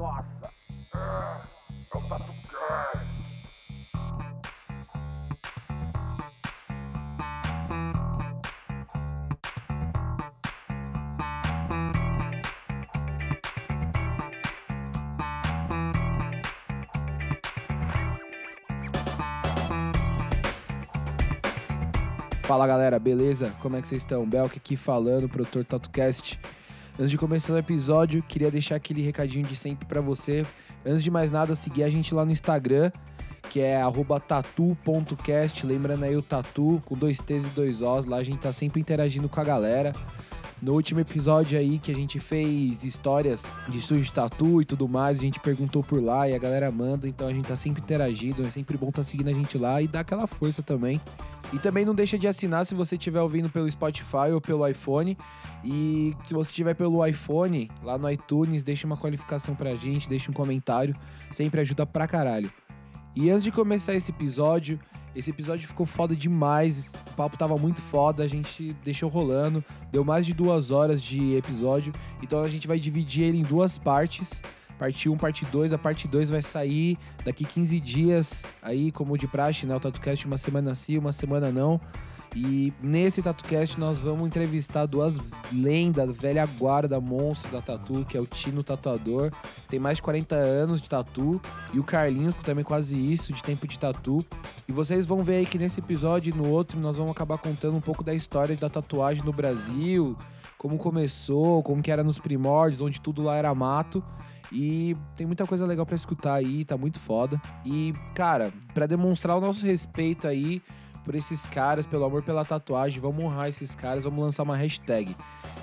Nossa! É o TatuCast! Fala galera, beleza? Como é que vocês estão? Belk aqui falando, produtor TatuCast. Antes de começar o episódio, queria deixar aquele recadinho de sempre pra você. Antes de mais nada, seguir a gente lá no Instagram, que é tatu.cast. Lembrando aí o tatu com dois T's e dois O's. Lá a gente tá sempre interagindo com a galera. No último episódio aí que a gente fez histórias de estúdio de tatu e tudo mais, a gente perguntou por lá e a galera manda, então a gente tá sempre interagindo, é sempre bom tá seguindo a gente lá e dá aquela força também. E também não deixa de assinar se você estiver ouvindo pelo Spotify ou pelo iPhone. E se você estiver pelo iPhone, lá no iTunes, deixa uma qualificação pra gente, deixa um comentário, sempre ajuda pra caralho. E antes de começar esse episódio, esse episódio ficou foda demais, o papo tava muito foda, a gente deixou rolando, deu mais de duas horas de episódio, então a gente vai dividir ele em duas partes. Parte 1, parte 2. A parte 2 vai sair daqui 15 dias, aí, como de praxe, né? O TatuCast uma semana sim, uma semana não. E nesse TatuCast nós vamos entrevistar duas lendas, velha guarda, monstro da tatu, que é o Tino Tatuador. Tem mais de 40 anos de tatu. E o Carlinhos, também quase isso, de tempo de tatu. E vocês vão ver aí que nesse episódio e no outro nós vamos acabar contando um pouco da história da tatuagem no Brasil, como começou, como que era nos primórdios, onde tudo lá era mato. E tem muita coisa legal para escutar aí, tá muito foda. E, cara, para demonstrar o nosso respeito aí por esses caras, pelo amor pela tatuagem, vamos honrar esses caras, vamos lançar uma hashtag.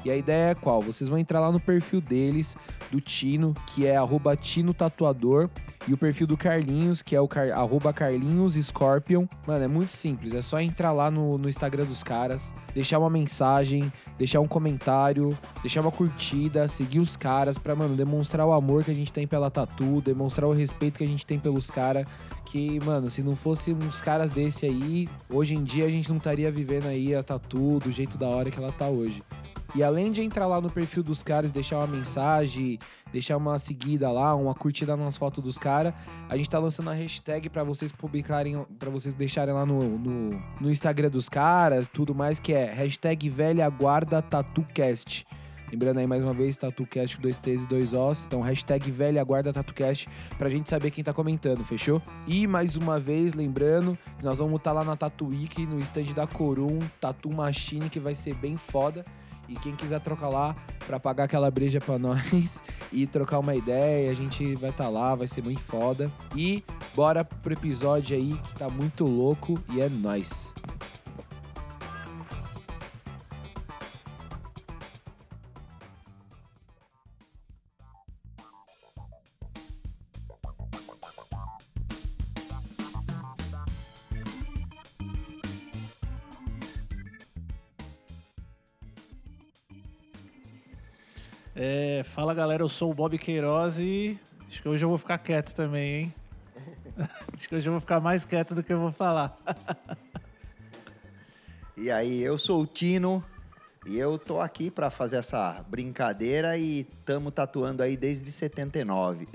E a ideia é qual? Vocês vão entrar lá no perfil deles, do Tino, que é arroba Tino Tatuador, e o perfil do Carlinhos, que é o car Carlinhos Scorpion. Mano, é muito simples, é só entrar lá no, no Instagram dos caras, deixar uma mensagem, deixar um comentário, deixar uma curtida, seguir os caras pra, mano, demonstrar o amor que a gente tem pela tatu, demonstrar o respeito que a gente tem pelos caras. Que, mano, se não fosse uns caras desse aí, hoje em dia a gente não estaria vivendo aí a tatu do jeito da hora que ela tá hoje. E além de entrar lá no perfil dos caras, deixar uma mensagem, deixar uma seguida lá, uma curtida nas fotos dos caras, a gente tá lançando a hashtag para vocês publicarem, para vocês deixarem lá no, no, no, Instagram dos caras, tudo mais, que é hashtag velha guarda tatucast. Lembrando aí mais uma vez, TatuCast com dois T's e dois Os. Então, hashtag velha guarda TatuCast pra gente saber quem tá comentando, fechou? E mais uma vez, lembrando nós vamos estar tá lá na Tatu Week, no stand da Corum, Tatu Machine, que vai ser bem foda. E quem quiser trocar lá para pagar aquela breja para nós e trocar uma ideia, a gente vai estar tá lá, vai ser muito foda. E bora pro episódio aí que tá muito louco e é nós. Fala galera, eu sou o Bob Queiroz e acho que hoje eu vou ficar quieto também, hein? acho que hoje eu vou ficar mais quieto do que eu vou falar. e aí, eu sou o Tino e eu tô aqui para fazer essa brincadeira e tamo tatuando aí desde 79.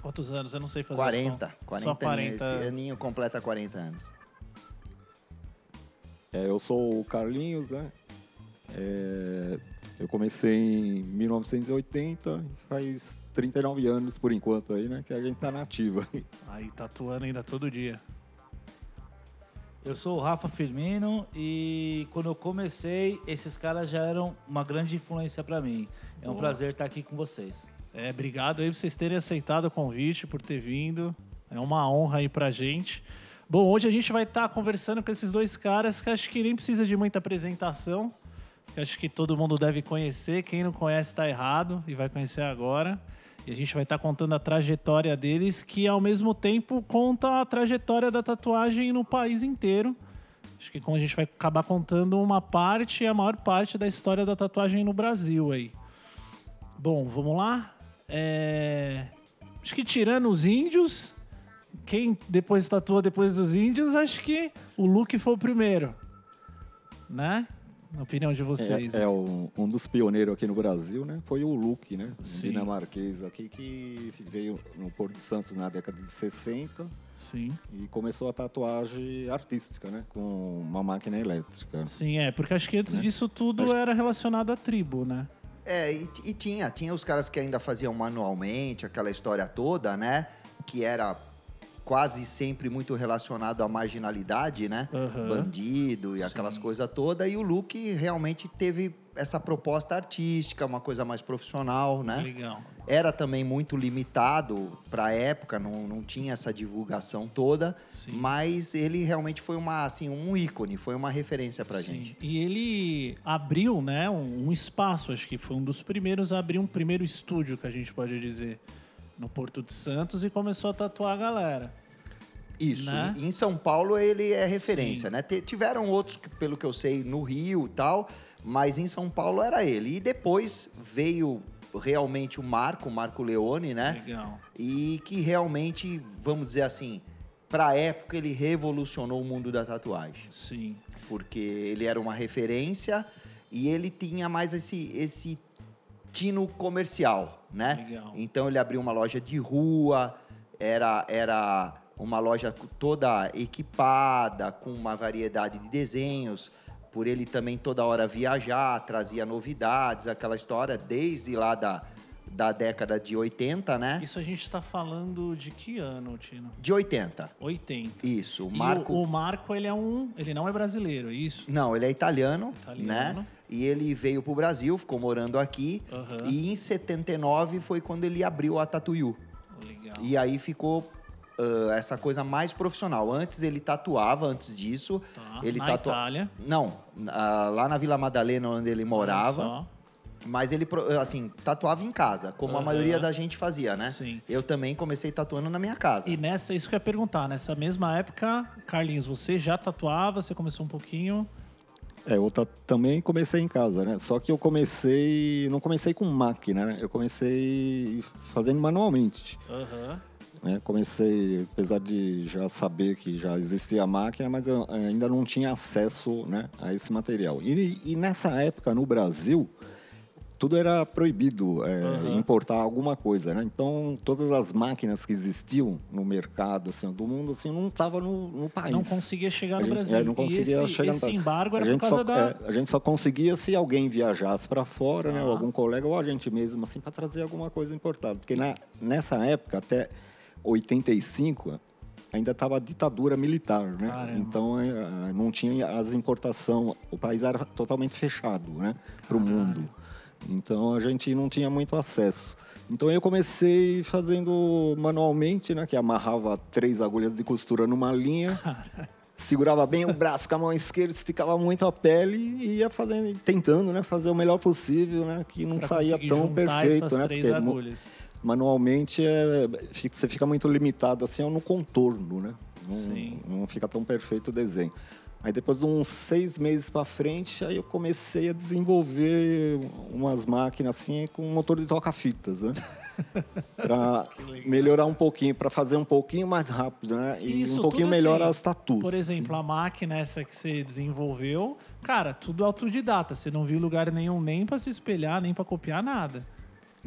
Quantos anos? Eu não sei fazer 40. 40 Só 40 Esse aninho completa 40 anos. É, eu sou o Carlinhos, né? É, eu comecei em 1980, faz 39 anos por enquanto aí, né? Que a gente tá nativa. Aí tatuando ainda todo dia. Eu sou o Rafa Firmino e quando eu comecei, esses caras já eram uma grande influência para mim. É um Boa. prazer estar aqui com vocês. É, obrigado aí por vocês terem aceitado o convite, por ter vindo. É uma honra aí pra gente. Bom, hoje a gente vai estar conversando com esses dois caras que acho que nem precisa de muita apresentação que acho que todo mundo deve conhecer. Quem não conhece está errado e vai conhecer agora. E a gente vai estar tá contando a trajetória deles, que ao mesmo tempo conta a trajetória da tatuagem no país inteiro. Acho que a gente vai acabar contando uma parte, a maior parte da história da tatuagem no Brasil aí. Bom, vamos lá. É... Acho que tirando os índios, quem depois tatuou depois dos índios, acho que o Luke foi o primeiro, né? Na opinião de vocês? É, é um, um dos pioneiros aqui no Brasil, né? Foi o Luke, né? Sim. dinamarquês aqui que veio no Porto de Santos na década de 60 Sim. e começou a tatuagem artística, né? Com uma máquina elétrica. Sim, é, porque acho que antes Né? disso tudo Acho- era relacionado à tribo, né? É, e, e tinha, tinha os caras que ainda faziam manualmente, aquela história toda, né? Que era quase sempre muito relacionado à marginalidade, né? Aham. Bandido e aquelas Sim. coisas todas. E o Luke realmente teve essa proposta artística, uma coisa mais profissional, né? Legal. Era também muito limitado para a época, não, não tinha essa divulgação toda, Sim. mas ele realmente foi uma, assim, um ícone, foi uma referência Sim. gente. E ele abriu, né, um, um espaço, acho que foi um dos primeiros a abrir um primeiro estúdio, que a gente pode dizer, no Porto de Santos e começou a tatuar a galera. Isso. Né? Em São Paulo ele é referência, Sim. né? Tiveram outros, pelo que eu sei, no Rio e tal, mas em São Paulo era ele. E depois veio realmente o Marco, o Marco Leone, né? Legal. E que realmente, vamos dizer assim, pra época ele revolucionou o mundo da tatuagem. Sim. Porque ele era uma referência e ele tinha mais esse, esse tino comercial, né? Legal. Então ele abriu uma loja de rua, era, era uma loja toda equipada, com uma variedade de desenhos. Por ele também toda hora viajar, trazia novidades, aquela história desde lá da, da década de 80, né? Isso a gente está falando de que ano, Tino? De 80. 80. Isso. O Marco. o, o Marco, ele é um. Ele não é brasileiro, é isso? Não, ele é italiano, Italiano. né? E ele veio pro Brasil, ficou morando aqui. Aham. E em 79 foi quando ele abriu a Tatuyu. Legal. E aí ficou essa coisa mais profissional. Antes ele tatuava, antes disso. Tá. Ele Na tatua- Itália. Não, ah, lá na Vila Madalena, onde ele morava. Mas ele, assim, tatuava em casa, como a Aham. maioria da gente fazia, né? Sim. Eu também comecei tatuando na minha casa. E nessa, isso que eu ia perguntar, nessa mesma época, Carlinhos, você já tatuava, você começou um pouquinho. É, eu ta- também comecei em casa, né? Só que eu comecei, não comecei com máquina, né? Eu comecei fazendo manualmente. Aham. Né? Comecei, apesar de já saber que já existia a máquina, mas eu ainda não tinha acesso né, a esse material. E, e nessa época, no Brasil, tudo era proibido é, Aham. importar alguma coisa, né? Então, todas as máquinas que existiam no mercado assim, do mundo assim, não estavam no, no país. Não conseguia chegar A no gente- Brasil. é, não conseguia esse, chegar no esse Brasil. embargo era a por gente, causa só, da... é, a gente só conseguia se alguém viajasse para fora, né? Ah. Ou algum colega, ou a gente mesmo, assim, para trazer alguma coisa importada. Porque na, nessa época, até 85, ainda estava a ditadura militar, né? Caramba. Então é, não tinha as importações, o país era totalmente fechado, né? Para o mundo. Então a gente não tinha muito acesso. Então eu comecei fazendo manualmente, né? Que amarrava três agulhas de costura numa linha segurava bem o braço com a mão esquerda, esticava muito a pele e ia fazendo, tentando, né, fazer o melhor possível, né, que não pra saía tão perfeito, né, porque agulhas. Manualmente é, fica- você fica muito limitado assim no contorno, né, Sim. não, não fica tão perfeito o desenho. Aí depois de uns seis meses para frente, aí eu comecei a desenvolver umas máquinas assim com motor de toca-fitas, né? para melhorar um pouquinho, para fazer um pouquinho mais rápido, né? E Isso um pouquinho melhor assim, as tatuas. Por exemplo, a máquina essa que você desenvolveu, cara, tudo autodidata. Você não viu lugar nenhum nem pra se espelhar, nem pra copiar nada.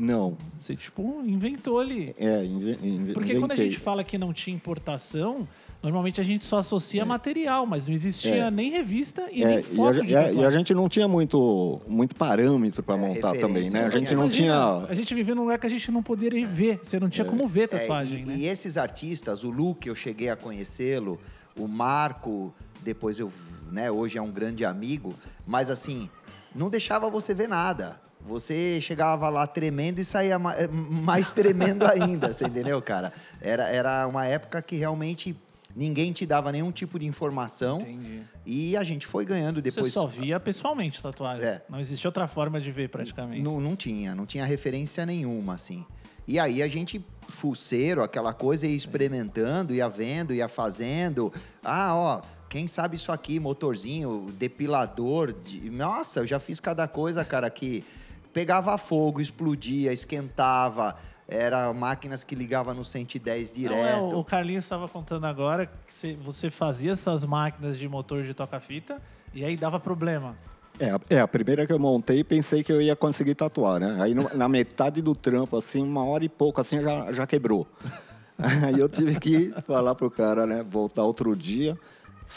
Não, Você, tipo, inventou ali. É, inve inve Porque quando a inventei. gente fala que não tinha importação, normalmente a gente só associa material, mas não existia É. nem revista e É, nem e, a, foto de e a- tatuagem. e a gente não tinha muito, muito parâmetro para É, montar também, né? não A gente tinha. não Imagina, tinha. A gente vivia num lugar que a gente não poderia ver. Você não tinha como ver É, tatuagem, e, né? e esses artistas, o Luke, eu cheguei a conhecê-lo, o Marco, depois eu, né, hoje é um grande amigo, mas assim, não deixava você ver nada. Você chegava lá tremendo e saía eh, mais tremendo ainda, você entendeu, cara? Era, era uma época que realmente ninguém te dava nenhum tipo de informação Entendi. e a gente foi ganhando depois. Você só via pessoalmente tatuagem. É. Não existia outra forma de ver, praticamente. Não, não tinha, não tinha referência nenhuma, assim. E aí a gente, fuceiro, aquela coisa, ia experimentando, ia vendo, ia fazendo. Ah, ó, quem sabe isso aqui, motorzinho, depilador. De... Nossa, eu já fiz cada coisa, cara, que pegava fogo, explodia, esquentava. Era máquinas que ligava no 110 direto. Não, é, o- Carlinhos estava contando agora que você- você fazia essas máquinas de motor de toca-fita e aí dava problema. É, a- é, a primeira que eu montei, pensei que eu ia conseguir tatuar, né? Aí no- na metade do trampo, assim, uma hora e pouco, assim, já, já quebrou. Aí eu tive que falar pro cara, né? Voltar outro dia.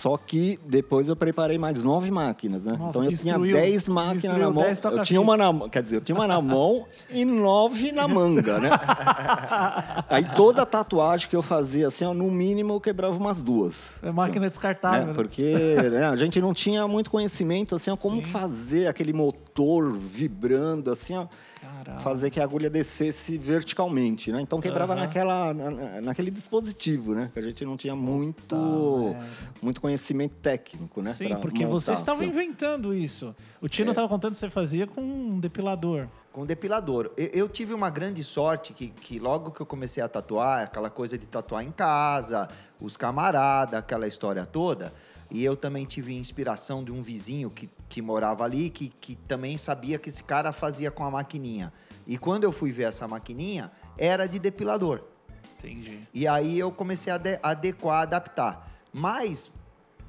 Só que depois eu preparei mais nove máquinas, né? Nossa, então eu tinha destruiu- dez máquinas na mão. Eu tinha uma na mão, quer dizer, eu tinha uma na mão e nove na manga, né? Aí toda tatuagem que eu fazia, assim, ó, no mínimo eu quebrava umas duas. É máquina descartável. né? né? Porque né, a gente não tinha muito conhecimento assim, ó, como Sim. fazer aquele motor vibrando, assim, ó, Caralho. fazer que a agulha descesse verticalmente, né? Então quebrava Aham. naquela, na- na- naquele dispositivo, né? Que a gente não tinha muito, merda. muito conhecimento técnico, né? Sim, pra porque montar, vocês estavam assim, inventando isso. O Tino estava contando que você fazia com um depilador. Com depilador. Eu, eu tive uma grande sorte que, que logo que eu comecei a tatuar, aquela coisa de tatuar em casa, os camaradas, aquela história toda. E eu também tive inspiração de um vizinho que, que morava ali, que, que também sabia que esse cara fazia com a maquininha. E quando eu fui ver essa maquininha, era de depilador. Entendi. E aí eu comecei a ade- adequar, adaptar. Mas,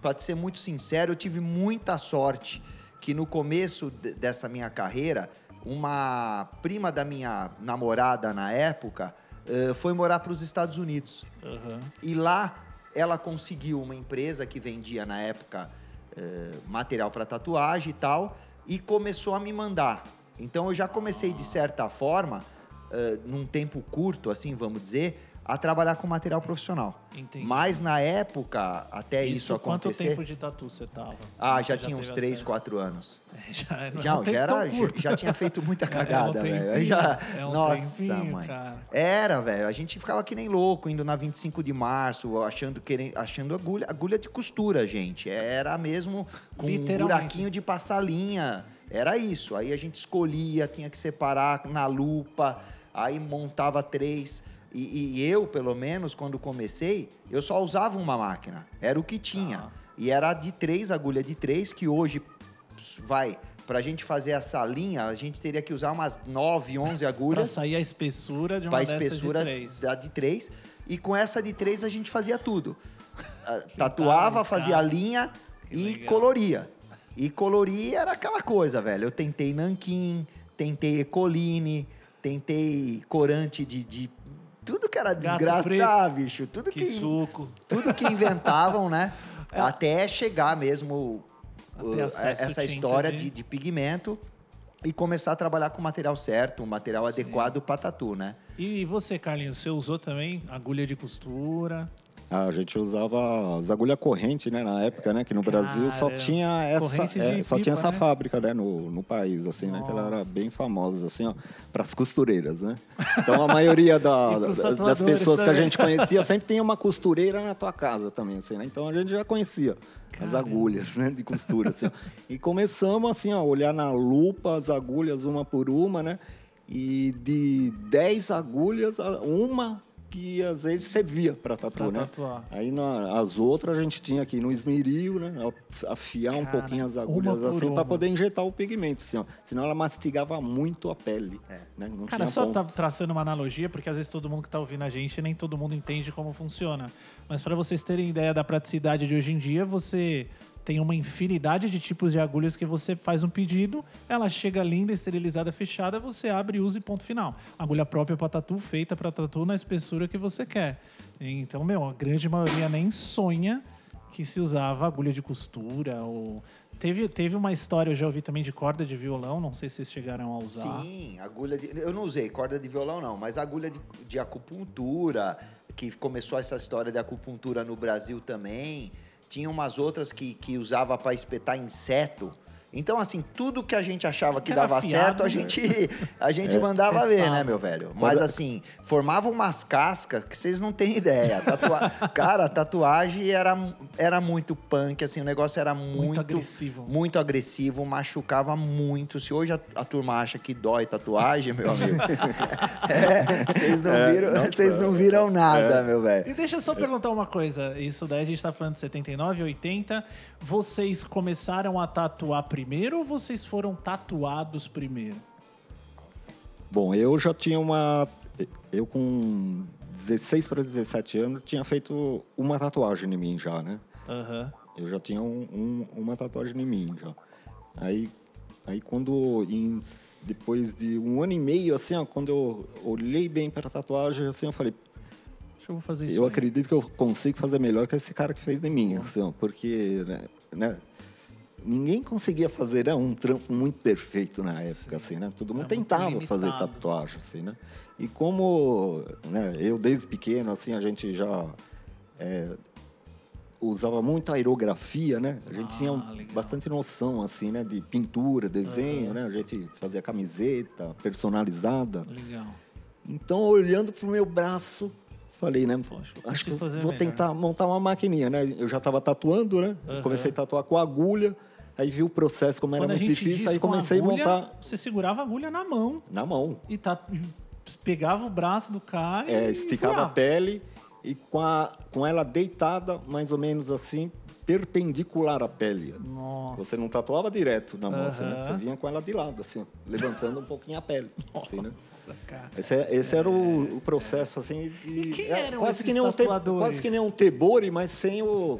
para ser muito sincero, eu tive muita sorte que no começo de- dessa minha carreira, uma prima da minha namorada na época eh, foi morar para os Estados Unidos. Aham. E lá ela conseguiu uma empresa que vendia na época eh, material para tatuagem e tal, e começou a me mandar. Então eu já comecei de certa forma, eh, num tempo curto, assim, vamos dizer, a trabalhar com material profissional. Entendi. Mas na época, até isso, quanto acontecer. tempo de tatu você tava? Ah, Você já tinha uns teve 3, acesso? 4 anos. É, Já, não é Já, um tempo já, era, já, já tinha feito muita É um cagada, velho. Aí tempinho, já. é um Nossa, tempinho, mãe. cara. Era, velho. A gente ficava que nem louco, indo na 25 de março, achando, querendo, achando agulha, agulha de costura, gente. Era mesmo com um buraquinho de passar linha. Era isso. Aí a gente escolhia, tinha que separar na lupa, aí montava três. E, e eu, pelo menos, quando comecei, eu só usava uma máquina. Era o que tinha. Ah. E era de três, agulha de três, que hoje vai. Pra gente fazer essa linha, a gente teria que usar umas 9, 11 Pra agulhas sair a espessura de uma dessas espessura de três. da de três. E com essa de três a gente fazia tudo. Ah, Tatuava, fazia a linha Que e legal. coloria. E colorir era aquela coisa, velho. Eu tentei nanquim, tentei ecoline, tentei corante de, de- tudo que era desgraça, ah, bicho, tudo Que que, suco. tudo que inventavam, né? Até chegar mesmo Até uh, acesso essa história de- de, de pigmento e começar a trabalhar com o material certo, um material adequado para tatu, né? E você, Carlinhos, você usou também agulha de costura? Ah, a gente usava as agulhas corrente, né, na época, né, que no Brasil só Cara, tinha essa, é, só pipa, tinha essa né? fábrica, né, no, no país, assim, né, que ela era Nossa. bem famosa, assim, ó, para as costureiras, né. Então a maioria da- das pessoas que a também. gente conhecia sempre tinha uma costureira na tua casa também, assim, né. Então a gente já conhecia as Caramba. agulhas, né, de costura, assim. ó. E começamos assim, ó, a olhar na lupa as agulhas uma por uma, né. E de 10 agulhas, uma que às vezes servia para tatu, Pra né? tatuar. Aí na- as outras a gente tinha aqui no esmeril, né? af- Afiar um Cara, pouquinho as agulhas assim para poder injetar o pigmento, assim, ó. Senão ela mastigava muito a pele. Né? Não Cara, tinha só ponto. tá traçando uma analogia, porque às vezes todo mundo que tá ouvindo a gente, nem todo mundo entende como funciona. Mas para vocês terem ideia da praticidade de hoje em dia, você tem uma infinidade de tipos de agulhas que você faz um pedido, ela chega linda, esterilizada, fechada, você abre, usa e ponto final. Agulha própria para tatu, feita para tatu na espessura que você quer. Então, meu, a grande maioria nem sonha que se usava agulha de costura ou teve, teve uma história eu já ouvi também de corda de violão, não sei se vocês chegaram a usar. Sim, agulha de. Eu não usei corda de violão, não, mas agulha de, de acupuntura, que começou essa história de acupuntura no Brasil também. Tinha umas outras que, que usava para espetar inseto. Então, assim, tudo que a gente achava que Era dava afiado, certo, a né? gente, a gente mandava ver, né, meu velho? Mas, assim, formava umas cascas que vocês não têm ideia. Tatua... Cara, a tatuagem era, era muito punk, assim, o negócio era muito... agressivo. Muito agressivo, machucava muito. Se hoje a, a turma acha que dói tatuagem, meu amigo, é, vocês não, viram, vocês não viram nada, meu velho. E deixa eu só perguntar uma coisa. Isso daí a gente tá falando de 79, 80. Vocês começaram a tatuar primeiro ou vocês foram tatuados primeiro? Bom, eu já tinha uma. Eu com 16 para 17 anos tinha feito uma tatuagem em mim já, né? Aham. Eu já tinha um- um- uma tatuagem em mim já. Aí, aí quando em- depois de um ano e meio, assim, ó, quando eu olhei bem para a tatuagem, assim, eu falei, que eu fazer isso. eu aí. acredito que eu consigo fazer melhor que esse cara que fez de mim, assim, ó, porque, né, né, ninguém conseguia fazer né, um trampo muito perfeito na época, assim, né? Todo mundo Era tentava fazer tatuagem, assim, né? E como, né, eu desde pequeno, assim, a gente já é, usava muito aerografia, né? A gente Ah, tinha legal. bastante noção, assim, né, de pintura, desenho, né? A gente fazia camiseta personalizada. Legal. Então, olhando pro meu braço, falei, né? Acho acho que vou melhor. tentar montar uma maquininha, né? Eu já estava tatuando, né? Aham. Comecei a tatuar com agulha, aí vi o processo como era Quando a muito difícil, aí com comecei agulha, a montar Você segurava a agulha na mão na mão. e tá, pegava o braço do cara É, esticava a pele e com, a, com ela deitada, mais ou menos assim, perpendicular à pele. Nossa. Você não tatuava direto na mão, assim, né? Você vinha com ela de lado, assim, levantando um pouquinho a pele. assim, né? Nossa, cara. Esse, é- esse era o, o processo, assim, de, E quem é eram quase que nem um te? Quase que nem um tebori, mas sem o,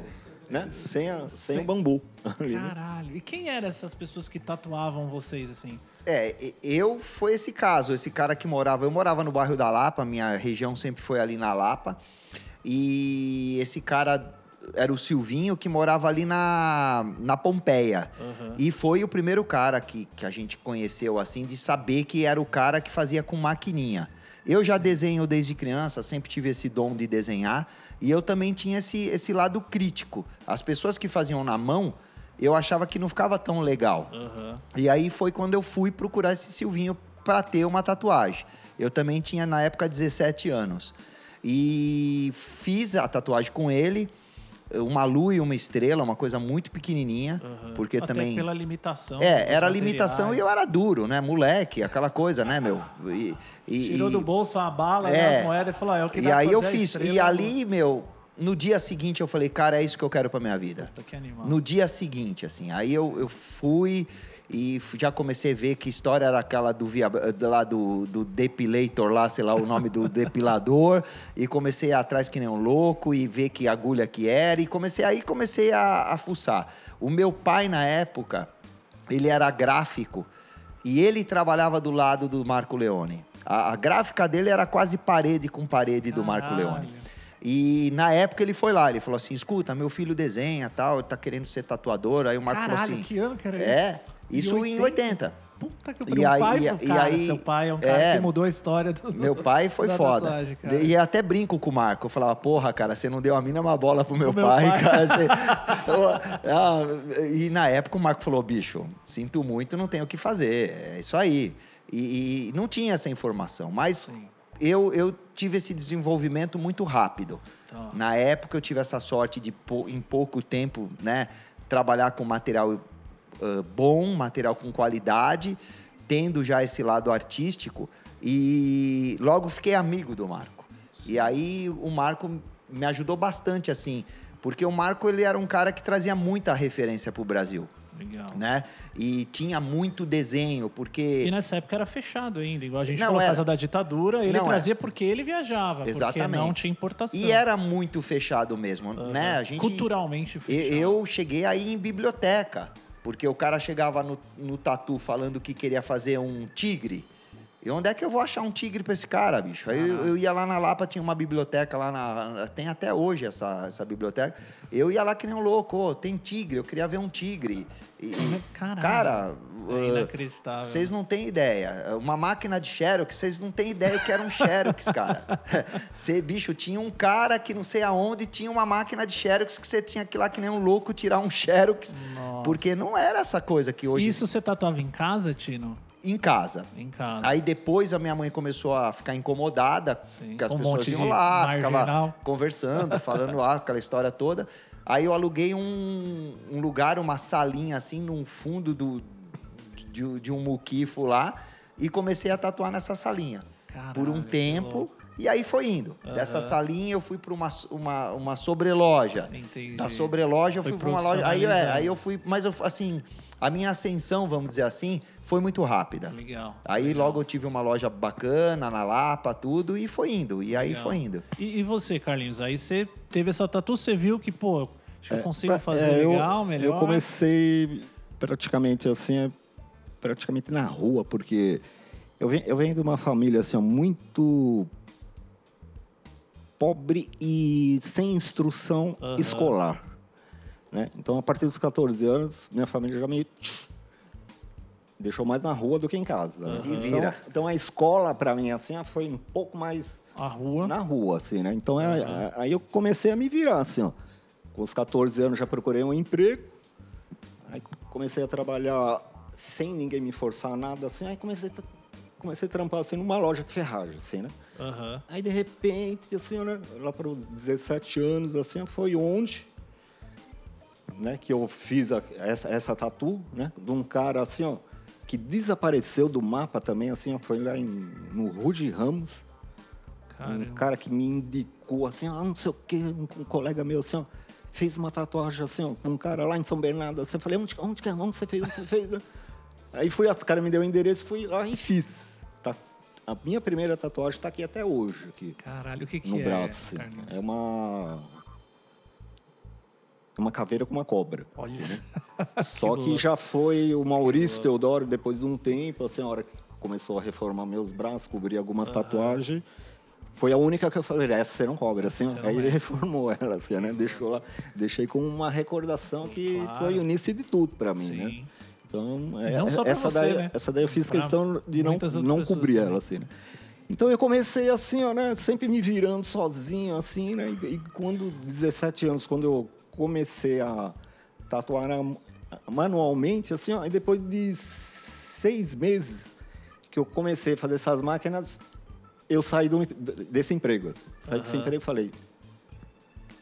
né? Sem, a, sem, Sem- o bambu. ali, né? Caralho. E quem eram essas pessoas que tatuavam vocês, assim? É, eu foi esse caso, esse cara que morava, eu morava no bairro da Lapa, minha região sempre foi ali na Lapa. E esse cara era o Silvinho que morava ali na, na Pompeia. E foi o primeiro cara que, que a gente conheceu assim de saber que era o cara que fazia com maquininha. Eu já desenho desde criança, sempre tive esse dom de desenhar, e eu também tinha esse, esse lado crítico. As pessoas que faziam na mão, eu achava que não ficava tão legal. E aí foi quando eu fui procurar esse Silvinho para ter uma tatuagem. Eu também tinha na época 17 anos. E fiz a tatuagem com ele, uma lua e uma estrela, uma coisa muito pequenininha, porque Até também pela limitação. É, era limitação e eu era duro, né? Moleque, aquela coisa, né, meu? E, e- Tirou e- do bolso uma bala, É. né, as moedas e falou, ah, é o que dá E aí eu fiz. estrela, E ali, meu, no dia seguinte eu falei, cara, é isso que eu quero pra minha vida. Puta, que animal. No dia seguinte, assim. Aí eu, eu fui e já comecei a ver que história era aquela do, via, lá do, do depilator lá, sei lá o nome do depilador. E comecei atrás que nem um louco e ver que agulha que era. E comecei aí comecei a, a fuçar. O meu pai, na época, ele era gráfico e ele trabalhava do lado do Marco Leone. A, a gráfica dele era quase parede com parede do Marco Caralho. Leone. E na época ele foi lá, ele falou assim: escuta, meu filho desenha tal, tá querendo ser tatuador. Aí o Marco Caralho, falou assim: que ano que era isso? É, isso em 80. Puta que E pariu. aí- pai, e- e cara, aí- seu pai é um cara é. que mudou a história do... Meu pai foi da foda. tatuagem, e até brinco com o Marco. Eu falava, porra, cara, você não deu a mínima bola pro meu, meu pai, pai. cara. você- ah, e na época o Marco falou, bicho, sinto muito, não tenho o que fazer. É isso aí. E, e não tinha essa informação. Mas eu, eu tive esse desenvolvimento muito rápido. Tá. Na época eu tive essa sorte de, em pouco tempo, né, trabalhar com material ah, bom, material com qualidade, tendo já esse lado artístico. E logo fiquei amigo do Marco. E aí o Marco me ajudou bastante, assim, porque o Marco ele era um cara que trazia muita referência para o Brasil, Legal. né? E tinha muito desenho, porque E nessa época era fechado ainda, igual a gente Não, falou, era. causa da ditadura, ele Não, trazia porque ele viajava, porque Exatamente. não tinha importação. E era muito fechado mesmo, Aham. né? A gente, Culturalmente fechado. Eu cheguei aí em biblioteca, porque o cara chegava no, no tatu falando que queria fazer um tigre. E onde é que eu vou achar um tigre pra esse cara, bicho? Aí eu, eu ia lá na Lapa, tinha uma biblioteca lá na. Tem até hoje essa, essa biblioteca. Eu ia lá que nem um louco, ô, tem tigre, eu queria ver um tigre. E, Caralho. cara, É uh, inacreditável. vocês não têm ideia. Uma máquina de Xerox, vocês não têm ideia o que era um Xerox, cara. Você, bicho, tinha um cara que não sei aonde tinha uma máquina de Xerox que você tinha que ir lá que nem um louco tirar um Xerox. Nossa. Porque não era essa coisa que hoje Isso você tatuava em casa, Tino? Em casa. Em casa. Aí depois a minha mãe começou a ficar incomodada, Sim, que as um pessoas iam lá, marginal. ficava conversando, falando lá aquela história toda. Aí eu aluguei um, um lugar, uma salinha assim, num fundo do, de, de um muquifo lá e comecei a tatuar nessa salinha por um Caralho, tempo. E aí foi indo. Dessa salinha eu fui para uma, uma, uma sobreloja. Entendi. Da sobreloja eu Foi fui para uma loja. Aí, é, aí eu fui, mas eu, assim, a minha ascensão, vamos dizer assim, foi muito rápida. Legal. Aí legal. logo eu tive uma loja bacana na Lapa, tudo, e foi indo. E aí Legal. foi indo. E, e você, Carlinhos? Aí você teve essa tatu, você viu que, pô, acho que eu consigo fazer É, eu- legal, melhor. Eu comecei praticamente assim, é praticamente na rua, porque eu venho, eu venho de uma família assim, muito pobre e sem instrução Aham. escolar. Né? Então, a partir dos 14 anos, minha família já me deixou mais na rua do que em casa. né? Se vira. Então, então, a escola, para mim, assim, foi um pouco mais A rua. na rua, assim, né? Então, é- é- aí eu comecei a me virar, assim, ó. Com os 14 anos já procurei um emprego. Aí comecei a trabalhar sem ninguém me forçar nada, assim. Aí comecei a, comecei a trampar, assim, numa loja de ferragem, assim, né? Aham. Aí, de repente, assim, né? Lá para os 17 anos, assim, foi onde... Né, que eu fiz a- essa, essa tatu, né? De um cara, assim, ó... Que desapareceu do mapa também, assim, ó. Foi lá em, no Rude Ramos. Um Caramba. cara que me indicou assim, ah, não sei o quê, um, um colega meu assim, ó, fez uma tatuagem assim, ó, com um cara lá em São Bernardo. Assim, eu falei, onde, onde, que é? onde você fez? Onde você fez? Aí fui, o cara me deu o endereço, fui lá e fiz. Tá, a minha primeira tatuagem está aqui até hoje, aqui, Caralho, o que que no é, braço. assim. É uma... Uma caveira com uma cobra. Olha assim, isso. né? Só que louco. já foi o Maurício Teodoro, depois de um tempo, assim, a hora que começou a reformar meus braços, cobrir algumas tatuagens. Foi a única que eu falei, essa você não cobra, assim. Não Aí ele é. reformou ela, assim, né? Deixou lá, deixei com uma recordação que Claro. foi o início de tudo para mim, né? Sim. Então, é, essa, você, daí, né? essa daí eu fiz Pra questão de não, não cobrir ela, assim, né? Então eu comecei assim, ó, né? Sempre me virando sozinho, assim, né? E, e quando, 17 anos, quando eu comecei a tatuar manualmente, assim, ó, e depois de seis meses que eu comecei a fazer essas máquinas, eu saí do, desse emprego. assim. Saí desse Aham. emprego e falei,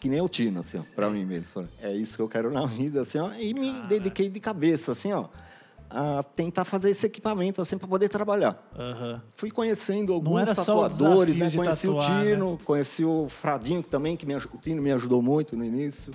que nem o Tino, assim, ó, pra mim mesmo. Falei, é isso que eu quero na vida, assim, ó. E me dediquei de cabeça, assim, ó, a tentar fazer esse equipamento, assim, para poder trabalhar. Aham. Fui conhecendo alguns tatuadores, né? Conheci tatuar, o Tino, conheci o Fradinho também, que me, o Tino me ajudou muito no início.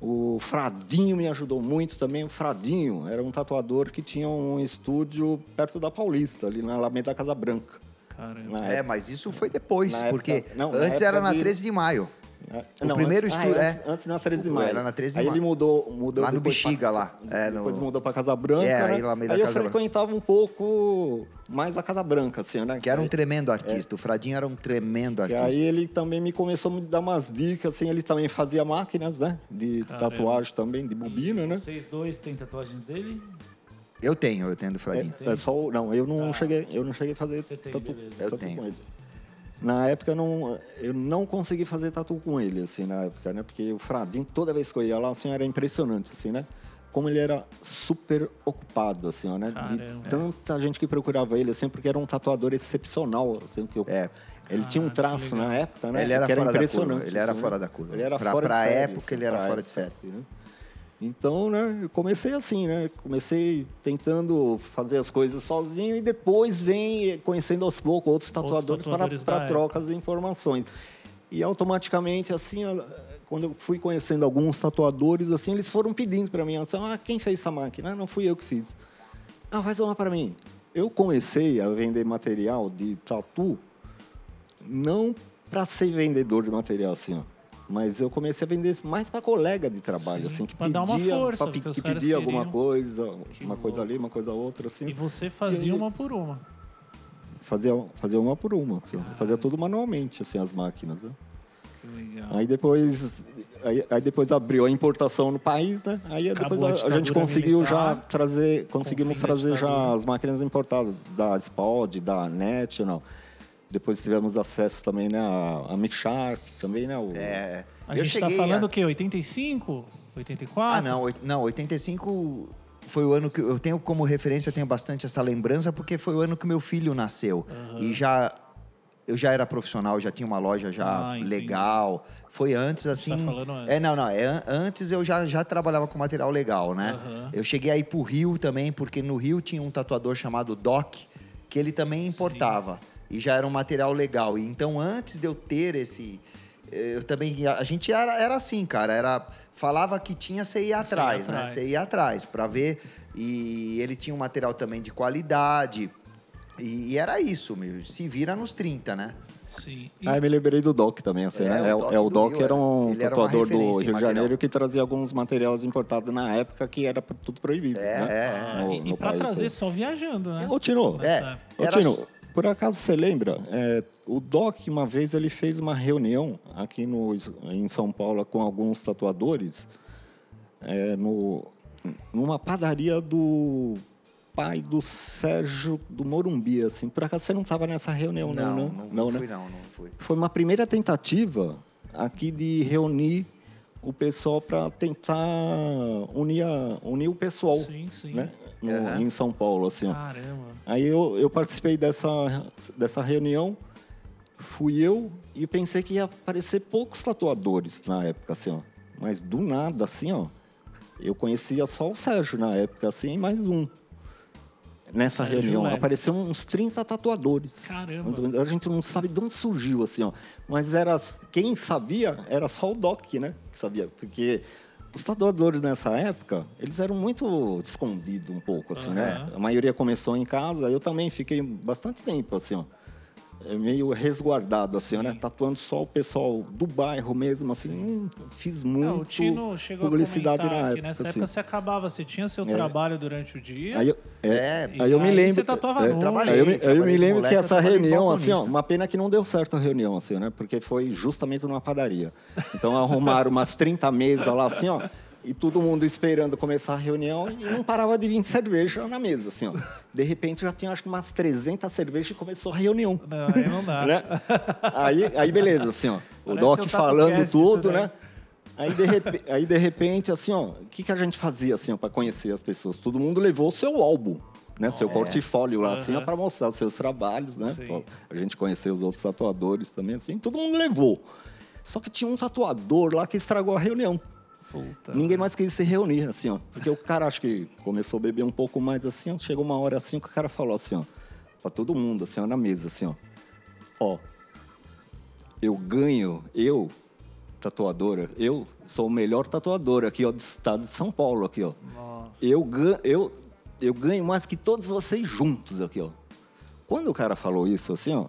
O Fradinho me ajudou muito também. O Fradinho era um tatuador que tinha um estúdio perto da Paulista, ali na Alameda Casa Branca. Caramba. Na É, época. mas isso foi depois, Na época- porque não, na antes época era na de- 13 de maio. É, O primeiro antes, estúdio- ah, é. antes, antes na 13 de maio. Era na 13 de Aí maio. ele mudou, mudou Lá no Bexiga, pra- lá. É, depois no- mudou para Casa Branca, É, né? aí lá meio da Aí eu Casa Branca. frequentava um pouco mais a Casa Branca, assim, né? Que era um Aí- tremendo artista. O Fradinho era um tremendo E artista. aí ele também me começou a me dar umas dicas, assim, ele também fazia máquinas, né? De Caramba. tatuagem também, de bobina, né? Vocês dois têm tatuagens dele? Eu tenho, eu tenho do Fradinho. É, é só, não, eu não Ah. cheguei, eu não cheguei a fazer Você tem, tatu, beleza. Eu tatu tenho. Na época eu não, eu não consegui fazer tatu com ele, assim, na época, né? Porque o Fradinho, toda vez que eu ia lá, assim, era impressionante, assim, né? Como ele era super ocupado, assim, ó, né? De Caramba. tanta gente que procurava ele, assim, porque era um tatuador excepcional, assim, que eu, É. Ele tinha um que traço na época, né? Ele era que fora da impressionante. curva, ele era assim, fora né? da curva. Ele era Pra- fora pra de série, época, ele era fora de série. né? Então, né, eu comecei assim, né? Comecei tentando fazer as coisas sozinho e depois vem conhecendo aos poucos outros tatuadores, tatuadores para, para trocas de informações. E automaticamente, assim, quando eu fui conhecendo alguns tatuadores, assim, eles foram pedindo para mim, assim, ah, quem fez essa máquina? Ah, não fui eu que fiz. Ah, faz uma para mim. Eu comecei a vender material de tatu não para ser vendedor de material, assim, ó. Mas eu comecei a vender mais para colega de trabalho, Sim, assim, que pra dar uma pedia, força, pra que pedia alguma coisa, Que uma coisa louco. ali, uma coisa outra, E assim. você fazia E- uma por uma. Fazia, fazia uma por uma, assim, fazia tudo manualmente, assim, as máquinas, né? Que legal. Aí depois, aí, aí depois abriu a importação no país, né? Aí Acabou depois a a, gente conseguiu já militar, trazer, conseguimos trazer já as máquinas importadas da Spod, da National. Depois tivemos acesso também, né, a, a Mic Sharp, também, né? O, É, A eu gente tá cheguei falando a- o quê? 85? 84? Ah, não, não, 85 foi o ano que eu tenho como referência, eu tenho bastante essa lembrança porque foi o ano que meu filho nasceu. E já eu já era profissional, já tinha uma loja já Ah, legal. Foi antes assim. tá falando antes. É, não, não, é an- antes eu já, já trabalhava com material legal, né? Aham. Eu cheguei aí pro Rio também, porque no Rio tinha um tatuador chamado Doc, que ele também importava. E já era um material legal. E então, antes de eu ter esse. eh, Eu também. A gente era, era assim, cara. Era, falava que tinha, você ia atrás, né? atrás. Você ia atrás para ver. E ele tinha um material também de qualidade. E, e era isso, meu. Se vira nos 30, né? Sim. E- Ah, eu me lembrei do Doc também, assim, É, né? É, o Doc é o do Doc Rio era um tatuador do Rio de material. Janeiro que trazia alguns materiais importados na época que era tudo proibido, É, né? é. No, e no pra país, trazer né? só viajando, né? Ô, Tino, Nessa É, Tino, por acaso você lembra? é, o Doc, uma vez, ele fez uma reunião aqui no, em São Paulo com alguns tatuadores é, no, numa padaria do pai do Sérgio do Morumbi, assim. Por acaso você não estava nessa reunião, não, não, né? não, né? fui, não, não fui. Foi uma primeira tentativa aqui de reunir o pessoal para tentar unir, a- unir o pessoal, Sim, sim. né? No- Aham. Em São Paulo, assim, ó. Caramba. Aí eu, eu participei dessa, dessa reunião, fui eu e pensei que ia aparecer poucos tatuadores na época, assim, ó. Mas do nada, assim, ó, eu conhecia só o Sérgio na época, assim, e mais um. Nessa Sérgio reunião, apareceram uns 30 tatuadores. Caramba. A gente não sabe de onde surgiu, assim, ó. Mas era, quem sabia era só o Doc, né? Que sabia. Porque os tatuadores nessa época, eles eram muito escondidos um pouco, assim, né? Aham. A maioria começou em casa, eu também fiquei bastante tempo, assim, ó. É, Meio resguardado, assim, né? Tatuando só o pessoal do bairro mesmo, assim. Hum, fiz muito Não, o Tino chegou publicidade a na que época, nessa assim. época você acabava, você tinha seu trabalho durante o dia. Aí eu, é, É, e aí eu me aí lembro. Você tatuava é, trabalhei. Aí eu, me- aí eu trabalhei me lembro moleque, que essa trabalhei reunião, assim, ó, uma pena que não deu certo a reunião, assim, né? Porque foi justamente numa padaria. Então arrumaram umas 30 mesas lá, assim, ó. E todo mundo esperando começar a reunião e não parava de vir cerveja na mesa, assim, ó. De repente já tinha acho que umas 300 cervejas e começou a reunião. Não, aí não dá. Né? Aí, aí beleza, assim, ó. O Parece Doc falando tudo, né? Aí de, repe- aí, de repente, assim, ó, o que, que a gente fazia, assim, para conhecer as pessoas? Todo mundo levou o seu álbum, né? Seu portfólio lá, assim, ó, Aham. para mostrar os seus trabalhos, né? Sim. A gente conhecer os outros tatuadores também, assim. Todo mundo levou. Só que tinha um tatuador lá que estragou a reunião. Puta. Ninguém mais quis se reunir, assim, ó. Porque o cara, acho que começou a beber um pouco mais, assim, ó. Chegou uma hora, assim, que o cara falou, assim, ó. Pra todo mundo, assim, ó, na mesa, assim, ó. Ó, eu ganho, eu, tatuadora, eu sou o melhor tatuador aqui, ó, do estado de São Paulo, aqui, ó. Nossa. Eu, gan eu, eu ganho mais que todos vocês juntos aqui, ó. Quando o cara falou isso, assim, ó,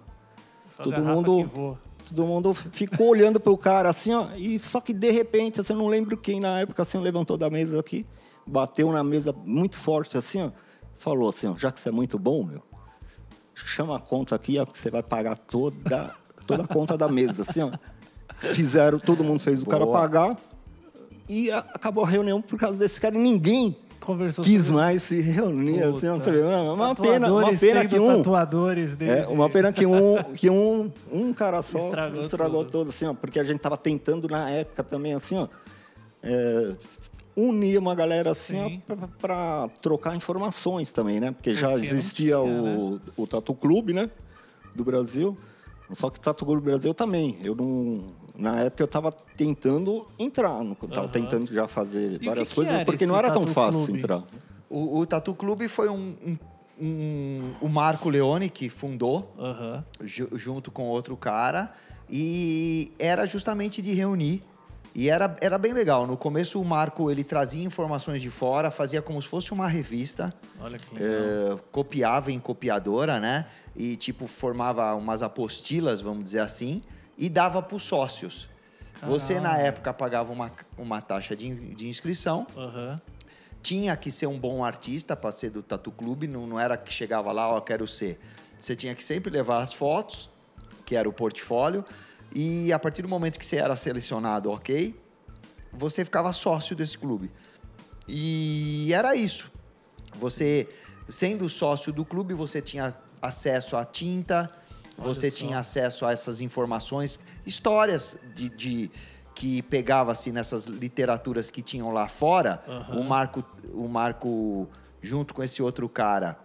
Só todo mundo-. Todo mundo ficou olhando pro cara assim, ó, e só que de repente, assim, eu não lembro quem na época assim levantou da mesa aqui, bateu na mesa muito forte assim, ó, falou assim, ó, já que você é muito bom, meu, chama a conta aqui, ó, que você vai pagar toda toda a conta da mesa, assim, ó. Fizeram, todo mundo fez o cara Boa. pagar e acabou a reunião por causa desse cara e ninguém Conversou quis sobre- mais se reunir, assim, Puta. você vê, uma uma pena, uma pena que um tatuadores deles. é, uma pena que um, que um, um cara só Estragou estragou, tudo. todo, assim, ó, porque a gente tava tentando na época também, assim, ó, é, unir uma galera assim, pra trocar informações também, né? Porque já Porque não existia tinha, o, o Tatu Clube, né? Do Brasil. Só que o Tatu Clube Brasil também. Eu não. Na época eu tava tentando entrar, no, tava Aham. tentando já fazer o várias que que coisas, era porque não era tão fácil Clube? entrar. O, o Tatu Clube foi um, um- um- o Marco Leone que fundou, ju- junto com outro cara, e era justamente de reunir. E era, era bem legal. No começo, o Marco ele trazia informações de fora, fazia como se fosse uma revista, Olha que legal. eh, copiava em copiadora, né? E tipo formava umas apostilas, vamos dizer assim, e dava para os sócios. Você na Caralho. época pagava uma, uma taxa de, de inscrição, Aham. tinha que ser um bom artista para ser do Tatu Clube, não, não era que chegava lá, ó, quero ser. Você tinha que sempre levar as fotos, que era o portfólio, e a partir do momento que você era selecionado, ok, você ficava sócio desse clube. E era isso. Você, sendo sócio do clube, você tinha acesso à tinta, Olha você só. tinha acesso a essas informações, histórias de, de- que pegava-se nessas literaturas que tinham lá fora. Aham. O Marco, o Marco, junto com esse outro cara,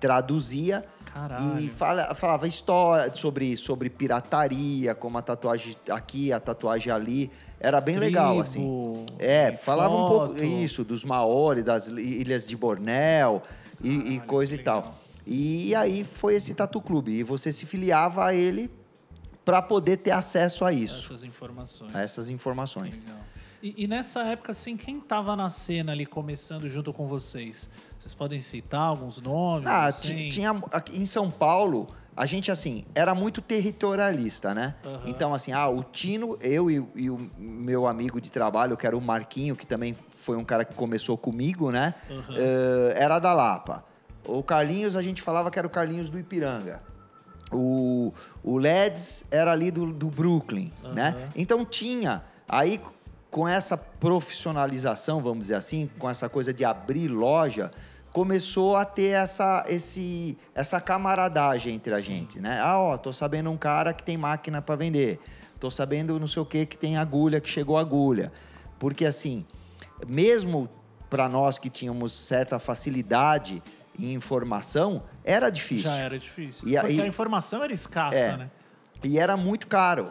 traduzia Caralho. e fala- falava história sobre, sobre pirataria, como a tatuagem aqui, a tatuagem ali. Era bem legal, assim. Tribo, É, falava um pouco foto. isso, dos Maori, das ilhas de Bornéu e, e coisa e tal. E aí foi esse Tatu Clube. E você se filiava a ele para poder ter acesso a isso, Essas informações. a essas informações. Legal. E, e nessa época, assim, quem tava na cena ali começando junto com vocês? Vocês podem citar alguns nomes? Ah, assim? ti- tinha em São Paulo, a gente assim, era muito territorialista, né? Aham. Então assim, ah, o Tino, eu e, e o meu amigo de trabalho, que era o Marquinho, que também foi um cara que começou comigo, né? Aham. Eh, era da Lapa. O Carlinhos, a gente falava que era o Carlinhos do Ipiranga. O, o Leds era ali do, do Brooklyn, né? Aham. Então tinha. Aí, com essa profissionalização, vamos dizer assim, com essa coisa de abrir loja, começou a ter essa, esse, essa camaradagem entre a gente, né? Ah, ó, tô sabendo um cara que tem máquina para vender. Tô sabendo não sei o que que tem agulha, que chegou agulha. Porque assim, mesmo para nós que tínhamos certa facilidade em informação, era difícil. Já era difícil. E Porque aí- a informação era escassa, É. né? E era muito caro.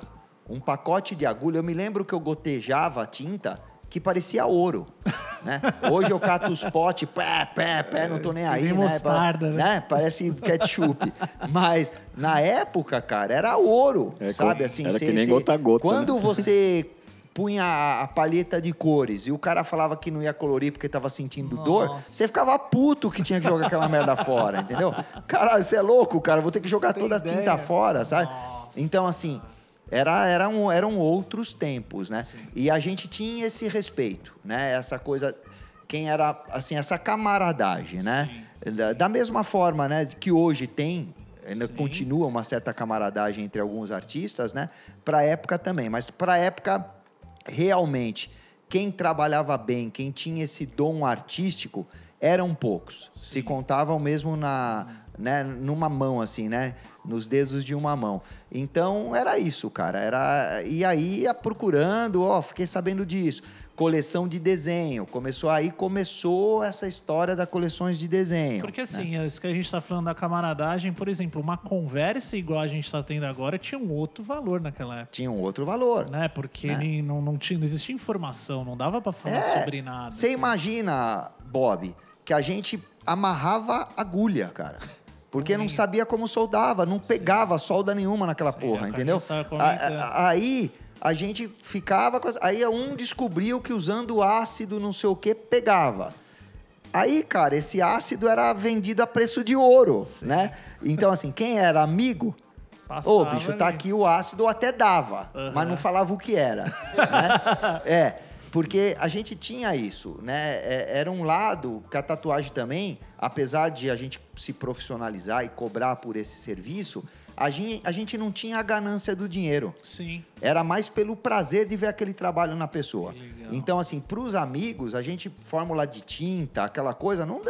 Um pacote de agulha, eu me lembro que eu gotejava a tinta que parecia ouro, né? Hoje eu cato os potes, pé, pé, pé, não tô nem aí, nem né? mostarda, né? Parece ketchup. Mas na época, cara, era ouro, É, sabe? Assim, era cê- que nem cê- gota a gota, Quando né? você punha a, a palheta de cores e o cara falava que não ia colorir porque tava sentindo dor, Nossa. você ficava puto que tinha que jogar aquela merda fora, entendeu? Caralho, você é louco, cara, vou ter que jogar toda a tinta fora, sabe? Nossa. Então, assim, era, eram, eram outros tempos, né? E a gente tinha esse respeito, né? Essa coisa, quem era, assim, essa camaradagem, né? Da, da mesma forma, né, que hoje tem, ainda Sim. continua uma certa camaradagem entre alguns artistas, né? Para a época também, mas para a época, realmente, quem trabalhava bem, quem tinha esse dom artístico, eram poucos. Se contavam mesmo na, né, numa mão, assim, né? Nos dedos de uma mão. Então, era isso, cara. Era... E aí, ia procurando, ó, fiquei sabendo disso. Coleção de desenho. Começou aí, começou essa história das coleções de desenho. Porque né? assim, é isso que a gente está falando da camaradagem, por exemplo, uma conversa igual a gente está tendo agora tinha um outro valor naquela época. Tinha um outro valor. Né? Porque Né? não, não, tinha, não existia informação, não dava para falar É, sobre nada. Você assim. imagina, Bob, que a gente amarrava agulha, cara. Porque não sabia como soldava, não pegava solda nenhuma naquela Sim, porra, é entendeu? Aí a gente ficava. com as- Aí um descobriu que usando ácido não sei o que pegava. Aí, cara, esse ácido era vendido a preço de ouro, né? Então, assim, quem era amigo, Passava Ô, bicho, tá ali. aqui o ácido, até dava, Aham. mas não falava o que era. né? É, porque a gente tinha isso, né? É, era um lado que a tatuagem também, apesar de a gente se profissionalizar e cobrar por esse serviço, a gente, a gente não tinha a ganância do dinheiro. Sim. Era mais pelo prazer de ver aquele trabalho na pessoa. Então, assim, pros amigos, a gente, fórmula de tinta, aquela coisa, não.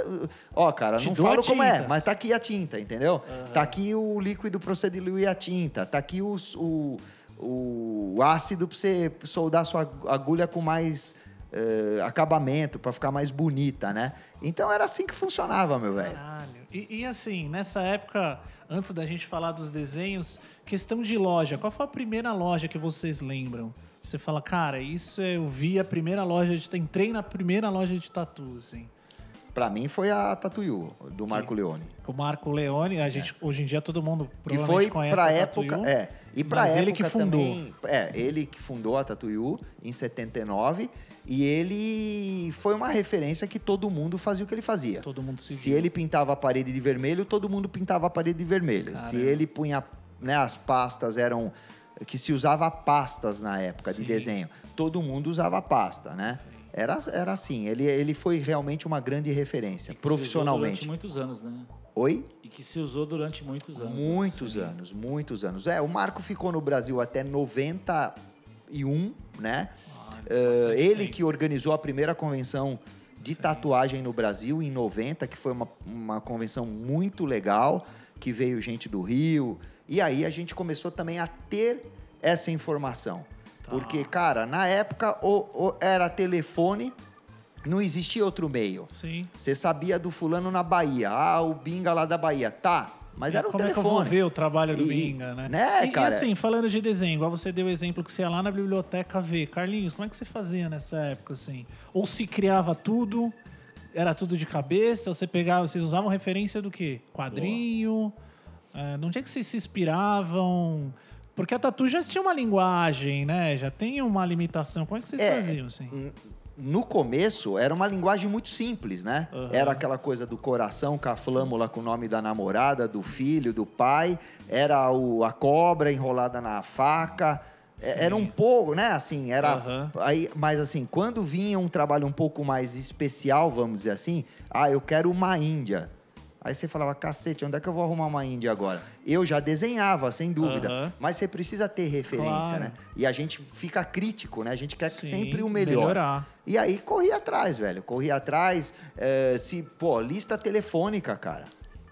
Ó, cara, Te não falo como é, mas tá aqui a tinta, entendeu? Tá aqui o líquido pra você diluir a tinta, tá aqui o, o, o ácido pra você soldar sua agulha com mais eh, acabamento, pra ficar mais bonita, né? Então era assim que funcionava, meu velho. Caralho. E, e assim, nessa época, antes da gente falar dos desenhos, questão de loja. Qual foi a primeira loja que vocês lembram? Você fala, cara, isso eu vi a primeira loja de. Entrei na primeira loja de tatu, assim. Pra mim foi a Tatuyu, do Marco Leone. O Marco Leone, a gente, hoje em dia todo mundo É. Que provavelmente foi conhece pra a época. Tatuyu, É. E pra época ele que fundou. também. É, ele que fundou a Tatuyu em 79. E ele foi uma referência que todo mundo fazia o que ele fazia. Todo mundo seguiu. Se ele pintava a parede de vermelho, todo mundo pintava a parede de vermelho. Se Caramba. ele punha. Né, as pastas eram. Que se usava pastas na época Sim. de desenho. Todo mundo usava pasta, né? Era, era assim. Ele, ele foi realmente uma grande referência, E que se usou profissionalmente. Durante muitos anos, né? Oi? E que se usou durante muitos anos. né? Muitos anos, muitos anos. É, o Marco ficou no Brasil até 91, né? Bastante ele que organizou a primeira convenção de tatuagem no Brasil em 90, que foi uma, uma convenção muito legal, que veio gente do Rio. E aí a gente começou também a ter essa informação. Tá. Porque, cara, na época o- o- era telefone, não existia outro meio. Sim. Você sabia do fulano na Bahia. Ah, o Binga lá da Bahia. Tá, mas era o como é que eu telefone. vou ver o trabalho do E- Binga, né? né, e, cara? E assim, falando de desenho, igual você deu o exemplo que você ia lá na biblioteca ver. Carlinhos, como é que você fazia nessa época, assim? Ou se criava tudo, era tudo de cabeça, você pegava, vocês usavam referência do quê? Quadrinho? É, onde é que vocês se inspiravam? Porque a tatu já tinha uma linguagem, né? Já tem uma limitação. Como é que vocês É, faziam, assim? No começo, era uma linguagem muito simples, né? Aham. Era aquela coisa do coração com a flâmula com o nome da namorada, do filho, do pai. Era o, a cobra enrolada na faca. É, Era um pouco, né? Assim, era... Aham. Aí, mas assim, quando vinha um trabalho um pouco mais especial, vamos dizer assim, ah, eu quero uma Índia. Aí você falava, cacete, onde é que eu vou arrumar uma Índia agora? Eu já desenhava, sem dúvida. Mas você precisa ter referência, Claro. né? E a gente fica crítico, né? A gente quer Sim, sempre o melhor. melhorar. E aí corria atrás, velho. Corria atrás. eh, se, pô, lista telefônica, cara.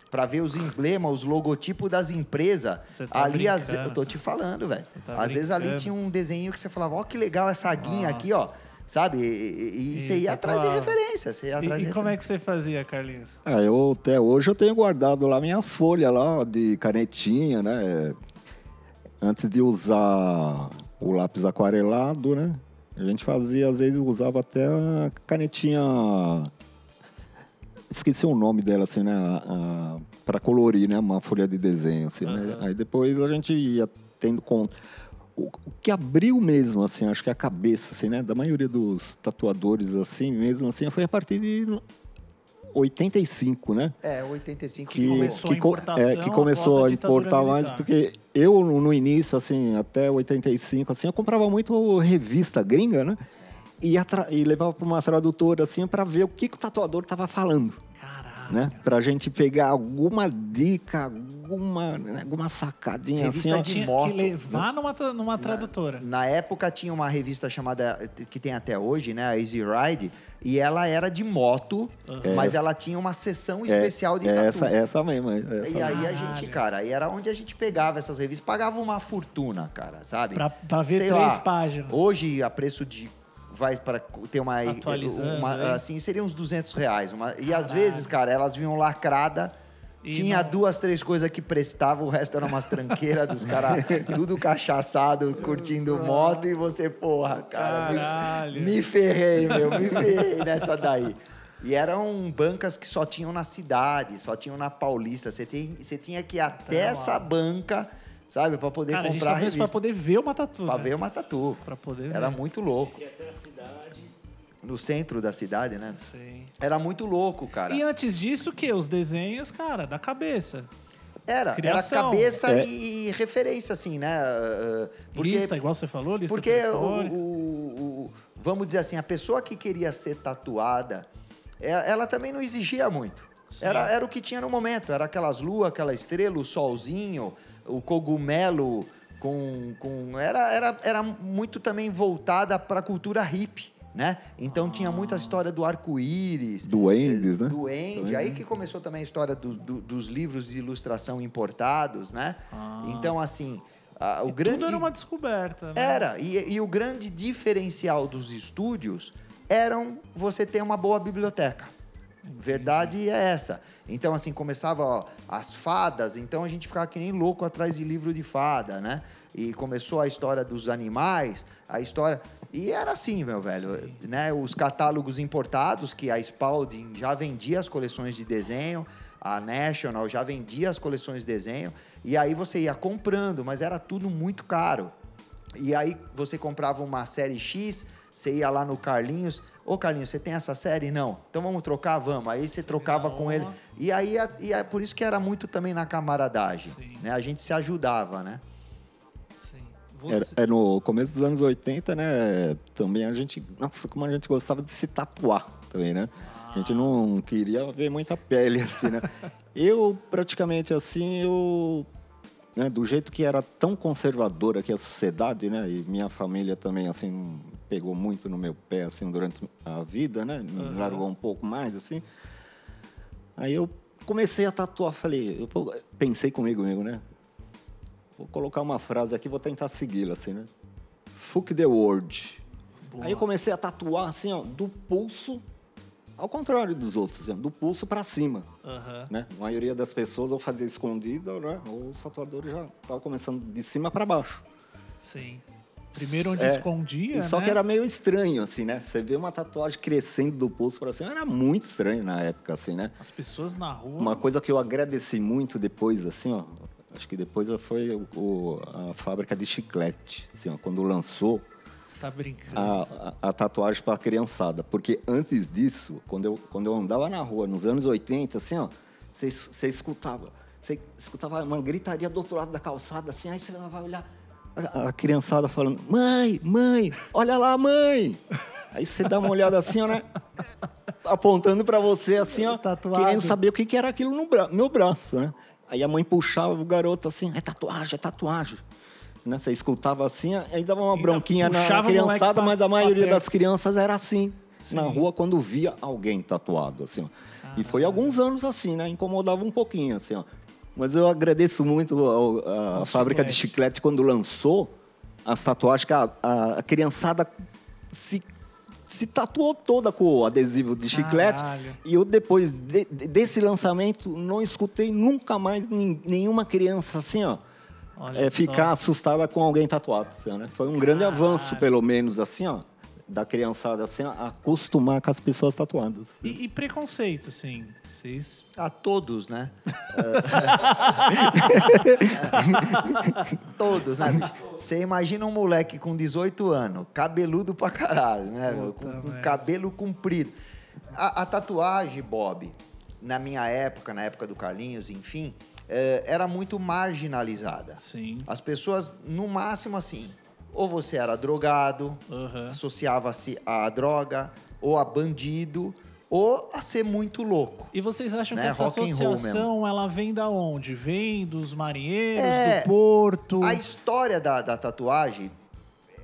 Pra ver os emblemas, os logotipos das empresas. Tá ali, brincando. ve- eu tô te falando, velho. tá às vezes ali brincando. tinha um desenho que você falava, ó, que legal essa guinha Nossa. aqui, ó. Sabe? E, e- e você ia atrás de tatuava. referência. Você ia E, atrás e de como é referência. que você fazia, Carlinhos? Ah, eu até hoje eu tenho guardado lá minhas folhas lá de canetinha, né? Antes de usar o lápis aquarelado, né? A gente fazia, às vezes usava até a canetinha. Esqueci o nome dela, assim, né? Para colorir, né? Uma folha de desenho, assim, né? Aham. Aí depois a gente ia tendo conta. O, o que abriu mesmo, assim, acho que a cabeça, assim, né? Da maioria dos tatuadores, assim, mesmo assim, foi a partir de 85, né? É, 85 que começou a que, importação é, que começou a a importar mais, militar. porque eu no início, assim, até 85, assim, eu comprava muito revista gringa, né? E, e levava para uma tradutora, assim, para ver o que, que o tatuador estava falando. Né? Pra gente pegar alguma dica, alguma, né, alguma sacadinha, Revista assim, ó. de Tinha moto. que levar numa, tra- numa tradutora. Na época tinha uma revista chamada, que tem até hoje, né? A Easy Ride. E ela era de moto, mas ela tinha uma seção especial de é tatu. essa, essa mesmo. é Essa E mesmo. aí a gente, cara, aí era onde a gente pegava essas revistas, pagava uma fortuna, cara, sabe? Pra, pra ver Sei três lá, páginas. Hoje a preço de vai para ter uma Atualizando, uma, hein? assim seria uns 200 reais uma, e às vezes cara elas vinham lacrada E tinha não- duas três coisas que prestavam o resto era umas tranqueiras dos caras tudo cachaçado curtindo moto e você porra cara me- me ferrei meu me ferrei nessa daí. E eram bancas que só tinham na cidade, só tinham na Paulista. Você, tem, você tinha que ir até essa banca, sabe, para poder Cara, a gente comprar tá a vendo isso revista. pra poder ver uma tatu. Pra né? ver uma tatu. Pra poder ver. Era muito louco. E até a cidade. No centro da cidade, né? Sim. Era muito louco, cara. E antes disso, o quê? Os desenhos, cara, da cabeça. Era, criação. era cabeça É. e, e referência, assim, né? Uh, Porque, lista, igual você falou, lista porque o, o- o- vamos dizer assim, a pessoa que queria ser tatuada, é- ela também não exigia muito. Era, era o que tinha no momento. Era aquelas luas, aquela estrela, o solzinho, o cogumelo com... com era, era, era muito também voltada para a cultura hippie, né? Então tinha muita história do arco-íris. Duendes, né? Duende. Aí que começou também a história do- do- dos livros de ilustração importados, né? Então, assim, a- o E grande... Tudo era uma descoberta. Né? Era, e, e o grande diferencial dos estúdios eram você ter uma boa biblioteca. Verdade é essa. Então, assim, começava ó, as fadas, então a gente ficava que nem louco atrás de livro de fada, né? E começou a história dos animais, a história. E era assim, meu velho. Né? Os catálogos importados, que a Spalding já vendia as coleções de desenho, a National já vendia as coleções de desenho, e aí você ia comprando, mas era tudo muito caro. E aí você comprava uma série X, você ia lá no Carlinhos, ô Carlinhos, você tem essa série? Não. Então vamos trocar? Vamos. Aí você trocava Não. com ele. E aí e é por isso que era muito também na camaradagem. Sim. Né? A gente se ajudava, né? Você- é no começo dos anos 80, né? Também a gente. Nossa, como a gente gostava de se tatuar também, né? A gente não queria ver muita pele, assim, né? eu, praticamente assim, eu. Né, do jeito que era tão conservadora que a sociedade, né? E minha família também, assim, pegou muito no meu pé, assim, durante a vida, né? Me largou um pouco mais, assim. Aí eu comecei a tatuar, falei, eu pensei comigo mesmo, né? Vou colocar uma frase aqui, vou tentar segui-la, assim, né? Fuck the world. Aí eu comecei a tatuar, assim, ó, do pulso, ao contrário dos outros, do pulso para cima, Aham. né? A maioria das pessoas ou fazia escondida, né? Ou os tatuadores já estavam começando de cima para baixo. Sim. Primeiro onde É, escondia, E só né? que era meio estranho, assim, né? Você vê uma tatuagem crescendo do pulso para cima, era muito estranho na época, assim, né? As pessoas na rua... Uma coisa que eu agradeci muito depois, assim, ó, Acho que depois foi o- o- a fábrica de chiclete, assim, ó, quando lançou tá brincando. a, a- a tatuagem para criançada. Porque antes disso, quando eu, quando eu andava na rua, nos anos 80, assim, ó, você es- você escutava, você escutava uma gritaria do outro lado da calçada, assim, aí você vai olhar a, a criançada falando, mãe, mãe, olha lá, mãe! Aí você dá uma olhada assim, ó, né? Apontando para você, assim, ó, Tatuado. querendo saber o que, que era aquilo no bra meu braço, né? Aí a mãe puxava o garoto assim, é tatuagem, é tatuagem. Né? Você escutava assim, aí dava uma bronquinha na criançada, pra- mas a maioria das crianças era assim, na rua, quando via alguém tatuado, assim, ó. E foi alguns anos assim, né? Incomodava um pouquinho, assim, ó. Mas eu agradeço muito ao- a, fábrica de chiclete. quando lançou as tatuagens, que a, a- a criançada se, se tatuou toda com o adesivo de chiclete. Caralho. E eu, depois de- de- desse lançamento, não escutei nunca mais nenhuma criança assim, ó. Olha é, só. ficar assustada com alguém tatuado. Assim, né? Foi um grande Caralho. avanço, pelo menos, assim, ó, da criançada, assim, a acostumar com as pessoas tatuadas. E, e preconceito, sim. Vocês. A todos, né? todos, né, bicho? Você imagina um moleque com 18 anos, cabeludo pra caralho, né? meu? Com, com cabelo comprido. A, a tatuagem, Bob, na minha época, na época do Carlinhos, enfim, era muito marginalizada. Sim. As pessoas, no máximo assim, ou você era drogado, Aham. associava-se a droga, ou a bandido, ou a ser muito louco. E vocês acham Né? que essa Rock associação ela vem da onde? Vem dos marinheiros, É, do porto? A história da, da tatuagem,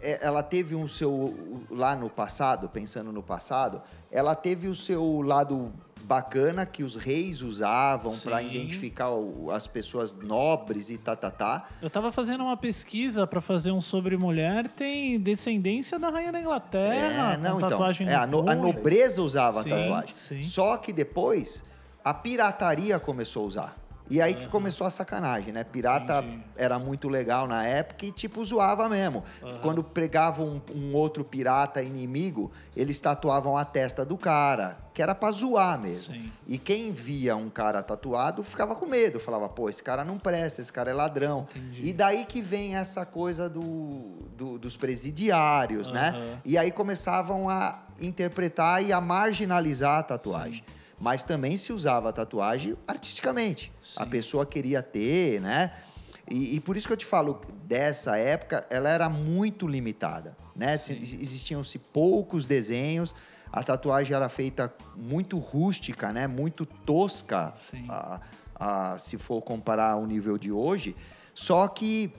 é, ela teve um seu. Lá no passado, pensando no passado, ela teve o seu lado bacana que os reis usavam para identificar o- as pessoas nobres e tá, tá, tá. Eu tava fazendo uma pesquisa pra fazer um sobre mulher, tem descendência da rainha da Inglaterra, É, não, então. É, a, no a nobreza usava Sim, a tatuagem. sim. Só que depois a pirataria começou a usar. E aí que começou a sacanagem, né? Pirata Entendi. era muito legal na época e, tipo, zoava mesmo. Quando pegavam um, um outro pirata inimigo, eles tatuavam a testa do cara, que era pra zoar mesmo. Sim. E quem via um cara tatuado ficava com medo, falava, pô, esse cara não presta, esse cara é ladrão. Entendi. E daí que vem essa coisa do, do- dos presidiários, né? Aham. E aí começavam a interpretar e a marginalizar a tatuagem. Mas também se usava a tatuagem artisticamente. A pessoa queria ter, né? E, e por isso que eu te falo, dessa época, ela era muito limitada, né? Se- Existiam-se poucos desenhos, a tatuagem era feita muito rústica, né? Muito tosca, Sim. a- a- se for comparar o nível de hoje. Só que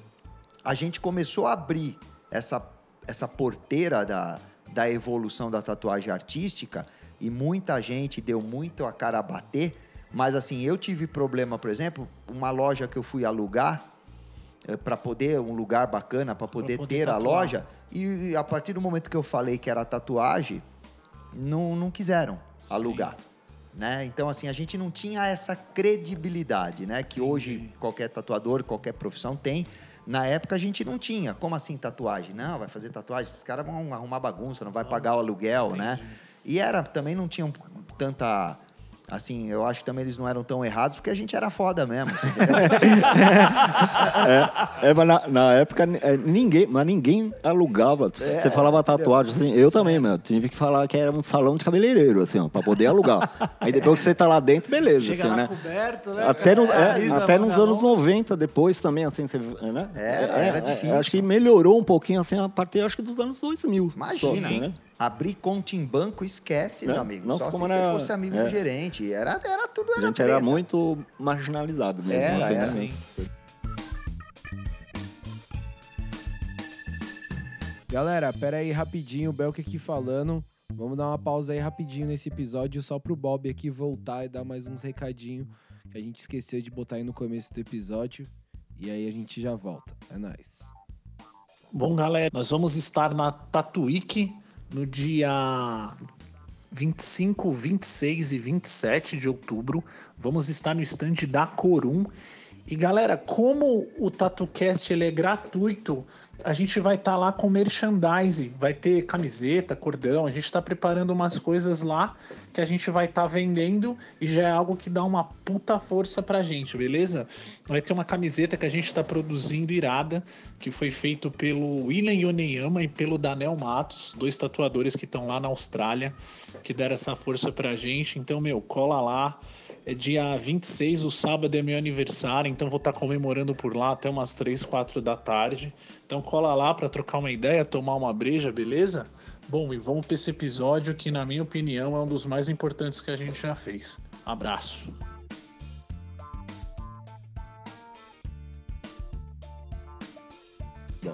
a gente começou a abrir essa, essa porteira da, da evolução da tatuagem artística e muita gente deu muito a cara a bater. Mas assim, eu tive problema, por exemplo, uma loja que eu fui alugar para poder, um lugar bacana para poder, poder ter a tatuar. loja. E a partir do momento que eu falei que era tatuagem, não, não quiseram alugar. Né? Então, assim, a gente não tinha essa credibilidade, né? Que hoje qualquer tatuador, qualquer profissão tem. Na época a gente não tinha. Como assim tatuagem? Não, vai fazer tatuagem, esses caras vão arrumar bagunça, não vai pagar o aluguel, né? E era, também não tinham tanta. Assim, eu acho que também eles não eram tão errados, porque a gente era foda mesmo. entendeu? É, mas na, na época é, ninguém, mas ninguém alugava. É, Você falava tatuagem, assim, eu também, meu. Tive que falar que era um salão de cabeleireiro, assim, ó, pra poder alugar. Aí depois que você tá lá dentro, beleza, Chega assim, lá né? coberto, né? Até, no- é, até nos anos longa. 90, depois também, assim, você, né? Era, era difícil. Acho que melhorou um pouquinho, assim, a partir, acho que dos anos 2000. Imagina, só, assim, né? Abrir conta em banco, esquece, Né? meu amigo. Nossa, Só se como você era- fosse amigo é. do gerente. Era, era tudo, A era gente era muito marginalizado mesmo. Era, assim, era. né? Galera, pera aí rapidinho, o Belk aqui falando. Vamos dar uma pausa aí rapidinho nesse episódio, só pro Bob aqui voltar e dar mais uns recadinhos que a gente esqueceu de botar aí no começo do episódio. E aí a gente já volta. É nóis. Bom, galera, nós vamos estar na Tatuíque no dia 25, 26 e 27 de outubro. Vamos estar no stand da Corum. E galera, como o TatuCast ele é gratuito, a gente vai estar lá com merchandise, vai ter camiseta, cordão, a gente está preparando umas coisas lá que a gente vai estar vendendo e já é algo que dá uma puta força pra gente, beleza? Vai ter uma camiseta que a gente está produzindo irada, que foi feito pelo William Yoneyama e pelo Danel Matos, dois tatuadores que estão lá na Austrália, que deram essa força pra gente. Então, meu, cola lá. É dia 26, o sábado é meu aniversário, então vou estar comemorando por lá até umas 3, 4 da tarde. Então cola lá para trocar uma ideia, tomar uma breja, beleza? Bom, e vamos para esse episódio que, na minha opinião, é um dos mais importantes que a gente já fez. Abraço.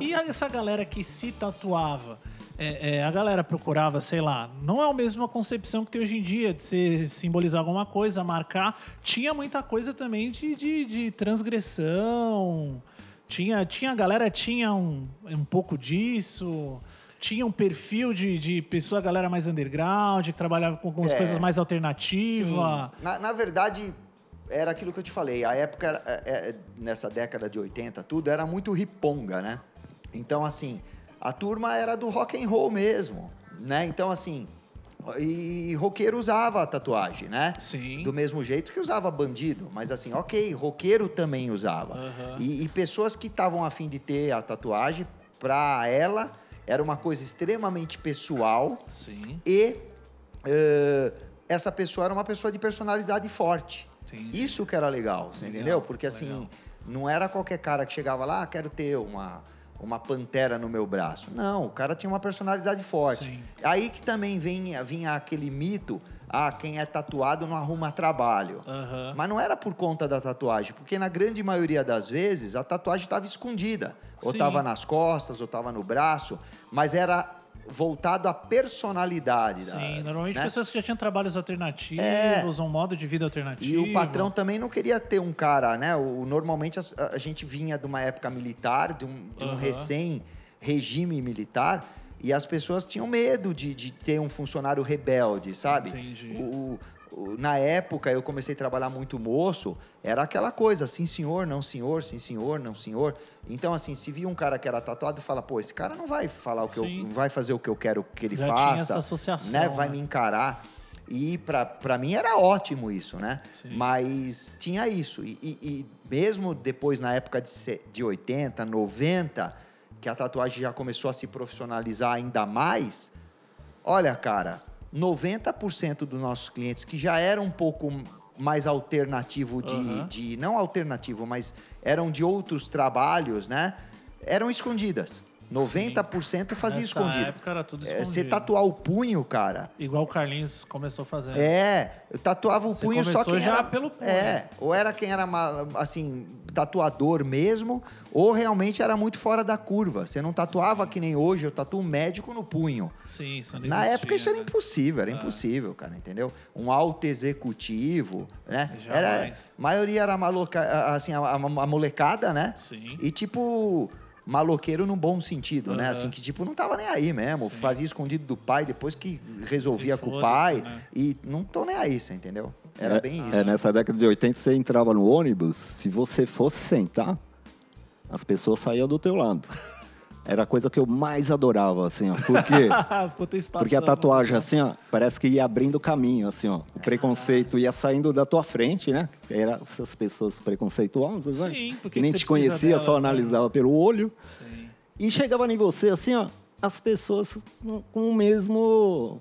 E essa galera que se tatuava? É, é, a galera procurava, sei lá, não é a mesma concepção que tem hoje em dia de se simbolizar alguma coisa, marcar. Tinha muita coisa também de, de, de transgressão. Tinha, tinha, a galera tinha um, um pouco disso. Tinha um perfil de, de pessoa, galera mais underground, que trabalhava com algumas É. coisas mais alternativas. Na, na verdade, era aquilo que eu te falei. A época, é, é, nessa década de 80, tudo era muito riponga, né? Então, assim, a turma era do rock and roll mesmo, né? Então, assim, e roqueiro usava a tatuagem, né? Sim. Do mesmo jeito que usava bandido. Mas, assim, ok, roqueiro também usava. Aham. E, e pessoas que estavam afim de ter a tatuagem, pra ela, era uma coisa extremamente pessoal Sim. e eh, essa pessoa era uma pessoa de personalidade forte. Entendi. Isso que era legal, você Legal, entendeu? Porque assim, legal. não era qualquer cara que chegava lá, ah, quero ter uma, uma pantera no meu braço. Não, o cara tinha uma personalidade forte. Sim. Aí que também vinha, vinha aquele mito, ah, quem é tatuado não arruma trabalho. Aham. Mas não era por conta da tatuagem, porque na grande maioria das vezes a tatuagem estava escondida. Ou estava nas costas, ou estava no braço, mas era voltado à personalidade. da- Sim, normalmente né? pessoas que já tinham trabalhos alternativos, É. um modo de vida E alternativo. o patrão também não queria ter um cara, né? O, normalmente a, a gente vinha de uma época militar, de um, de um Aham. recém-regime militar, e as pessoas tinham medo de, de ter um funcionário rebelde, sabe? Entendi. O- na época, eu comecei a trabalhar muito moço, era aquela coisa, sim senhor, não senhor, sim senhor, não senhor. Então, assim, se via um cara que era tatuado, fala, pô, esse cara não vai falar o que Sim. eu, vai fazer o que eu quero que ele Já tinha faça, essa associação, né? Vai né? me encarar. E pra, pra mim era ótimo isso, né? Sim. Mas tinha isso. E, e- e mesmo depois, na época de, de 80, 90, que a tatuagem já começou a se profissionalizar ainda mais, olha, cara, 90% dos nossos clientes que já eram um pouco mais alternativo de, Aham. de- Não alternativo, mas eram de outros trabalhos, né? Eram escondidas. 90% fazia Nessa escondido. época era tudo É, escondido. Você tatuar o punho, cara, Igual o Carlinhos começou fazendo. é, eu tatuava o Você punho só quem já era, pelo punho. É, ou era quem era assim, tatuador mesmo, ou realmente era muito fora da curva. Você não tatuava que nem hoje, eu tatuo um médico no punho. Sim, isso não Na existia, época isso era né? impossível, era impossível, cara, entendeu? Um alto executivo, né? Jamais. Era, a maioria era maloca, assim, a, a- a molecada, né? Sim. E tipo maloqueiro num bom sentido, né? Aham. Assim que tipo não tava nem aí mesmo, Sim. fazia escondido do pai depois que resolvia com o pai né? e não tô nem aí, você entendeu? Era é, bem isso. É, nessa década de 80, você entrava no ônibus, se você fosse sentar, as pessoas saíam do teu lado. Era a coisa que eu mais adorava, assim, ó. Por quê? Puta espação, Porque a tatuagem, assim, ó, parece que ia abrindo caminho, assim, ó. O preconceito ia saindo da tua frente, né? Era essas pessoas preconceituosas, né? Sim, porque que nem te conhecia, delas, só né? analisava pelo olho. Sim. E chegava em você, assim, ó, as pessoas com, o mesmo.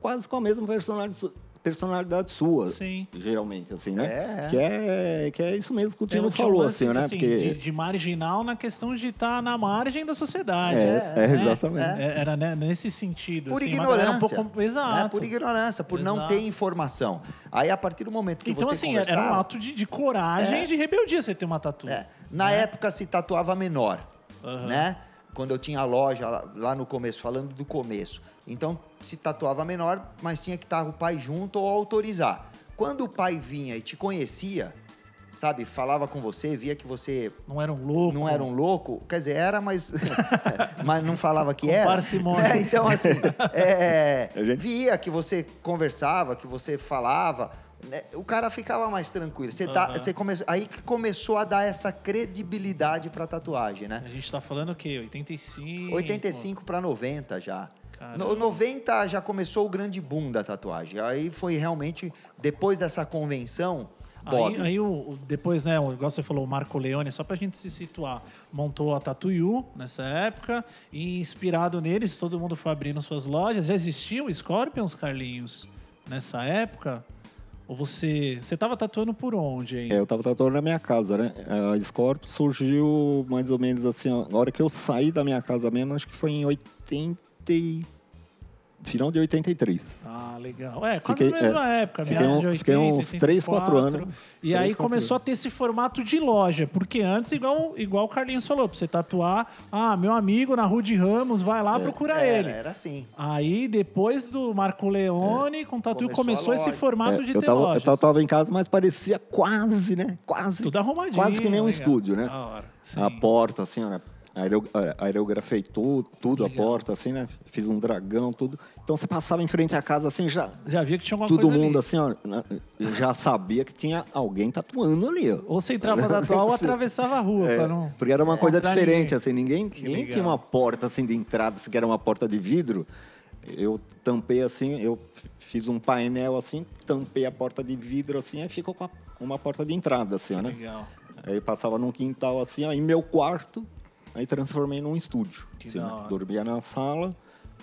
quase com a mesma personalidade, personalidade sua. Sim. Geralmente, assim, né? É, é. Que, é, que é isso mesmo que o Tem Tino falou, lance, assim, né? de, Porque. de marginal na questão de estar na margem da sociedade. É, é, né? exatamente. É, Era né, nesse sentido. Por assim, ignorância. Um pouco... Exato. né? Por ignorância, por não Exato. ter informação. Aí, a partir do momento que Então, você assim, conversava... era um ato de, de coragem É. e de rebeldia você ter uma tatu. É, na época se tatuava menor, Aham. né? Quando eu tinha loja lá, lá no começo, falando do começo. Então, se tatuava menor, mas tinha que estar o pai junto ou autorizar. Quando o pai vinha e te conhecia, sabe, falava com você, via que você Não era um louco. não era um louco, quer dizer, era, mas, mas não falava que Com era. parcimônia. É, então, assim, é, gente- via que você conversava, que você falava, né, o cara ficava mais tranquilo. Você Aham. você come, aí que começou a dar essa credibilidade pra tatuagem, né? A gente tá falando o quê? 85? 85 para 90 já. No 90 já começou o grande boom da tatuagem. Aí foi realmente, depois dessa convenção, Bob. Aí, aí o, depois, né, o- igual você falou, o Marco Leone, só pra gente se situar, montou a Tatuyu nessa época e inspirado neles, todo mundo foi abrindo suas lojas. Já existiam Scorpions, Carlinhos, nessa época? Ou você... Você tava tatuando por onde, hein? É, eu tava tatuando na minha casa, né? A Scorpio surgiu mais ou menos assim, na hora que eu saí da minha casa mesmo, acho que foi em 80 e... Final de 83. Ah, legal. É, quase Fiquei- na mesma é, época, fiquei meados um- de 80, fiquei uns três, quatro 84. anos. E Três, aí quatro começou a ter esse formato de loja, porque antes, igual, igual o Carlinhos falou, pra você tatuar, ah, meu amigo na Rua de Ramos, vai lá, procura era, ele. era assim. Aí, depois do Marco Leone, com o Tatu, Começou começou, esse formato É, de eu, ter tava, eu lojas. tatuava em casa, mas parecia quase, né? Quase. Tudo arrumadinho. Quase que nem um legal. estúdio, né? Hora. Sim. A porta, assim, ó, né? Aerografei tudo, tudo a porta, assim, né? Fiz um dragão, tudo. Então você passava em frente à casa, assim, já. Já via que tinha alguma Todo coisa mundo, ali. assim, ó, na- já sabia que tinha alguém tatuando ali, ó. Ou você entrava pra tatuar ou atravessava a rua, É, não... porque era uma coisa diferente, ninguém. assim, ninguém, ninguém legal. tinha uma porta assim de entrada, assim, que era uma porta de vidro. Eu tampei assim, eu fiz um painel assim, tampei a porta de vidro assim, aí ficou com uma porta de entrada, assim, ó, né? Legal. Aí passava num quintal assim, ó, em meu quarto, aí transformei num estúdio. Que assim, né? Dormia na sala,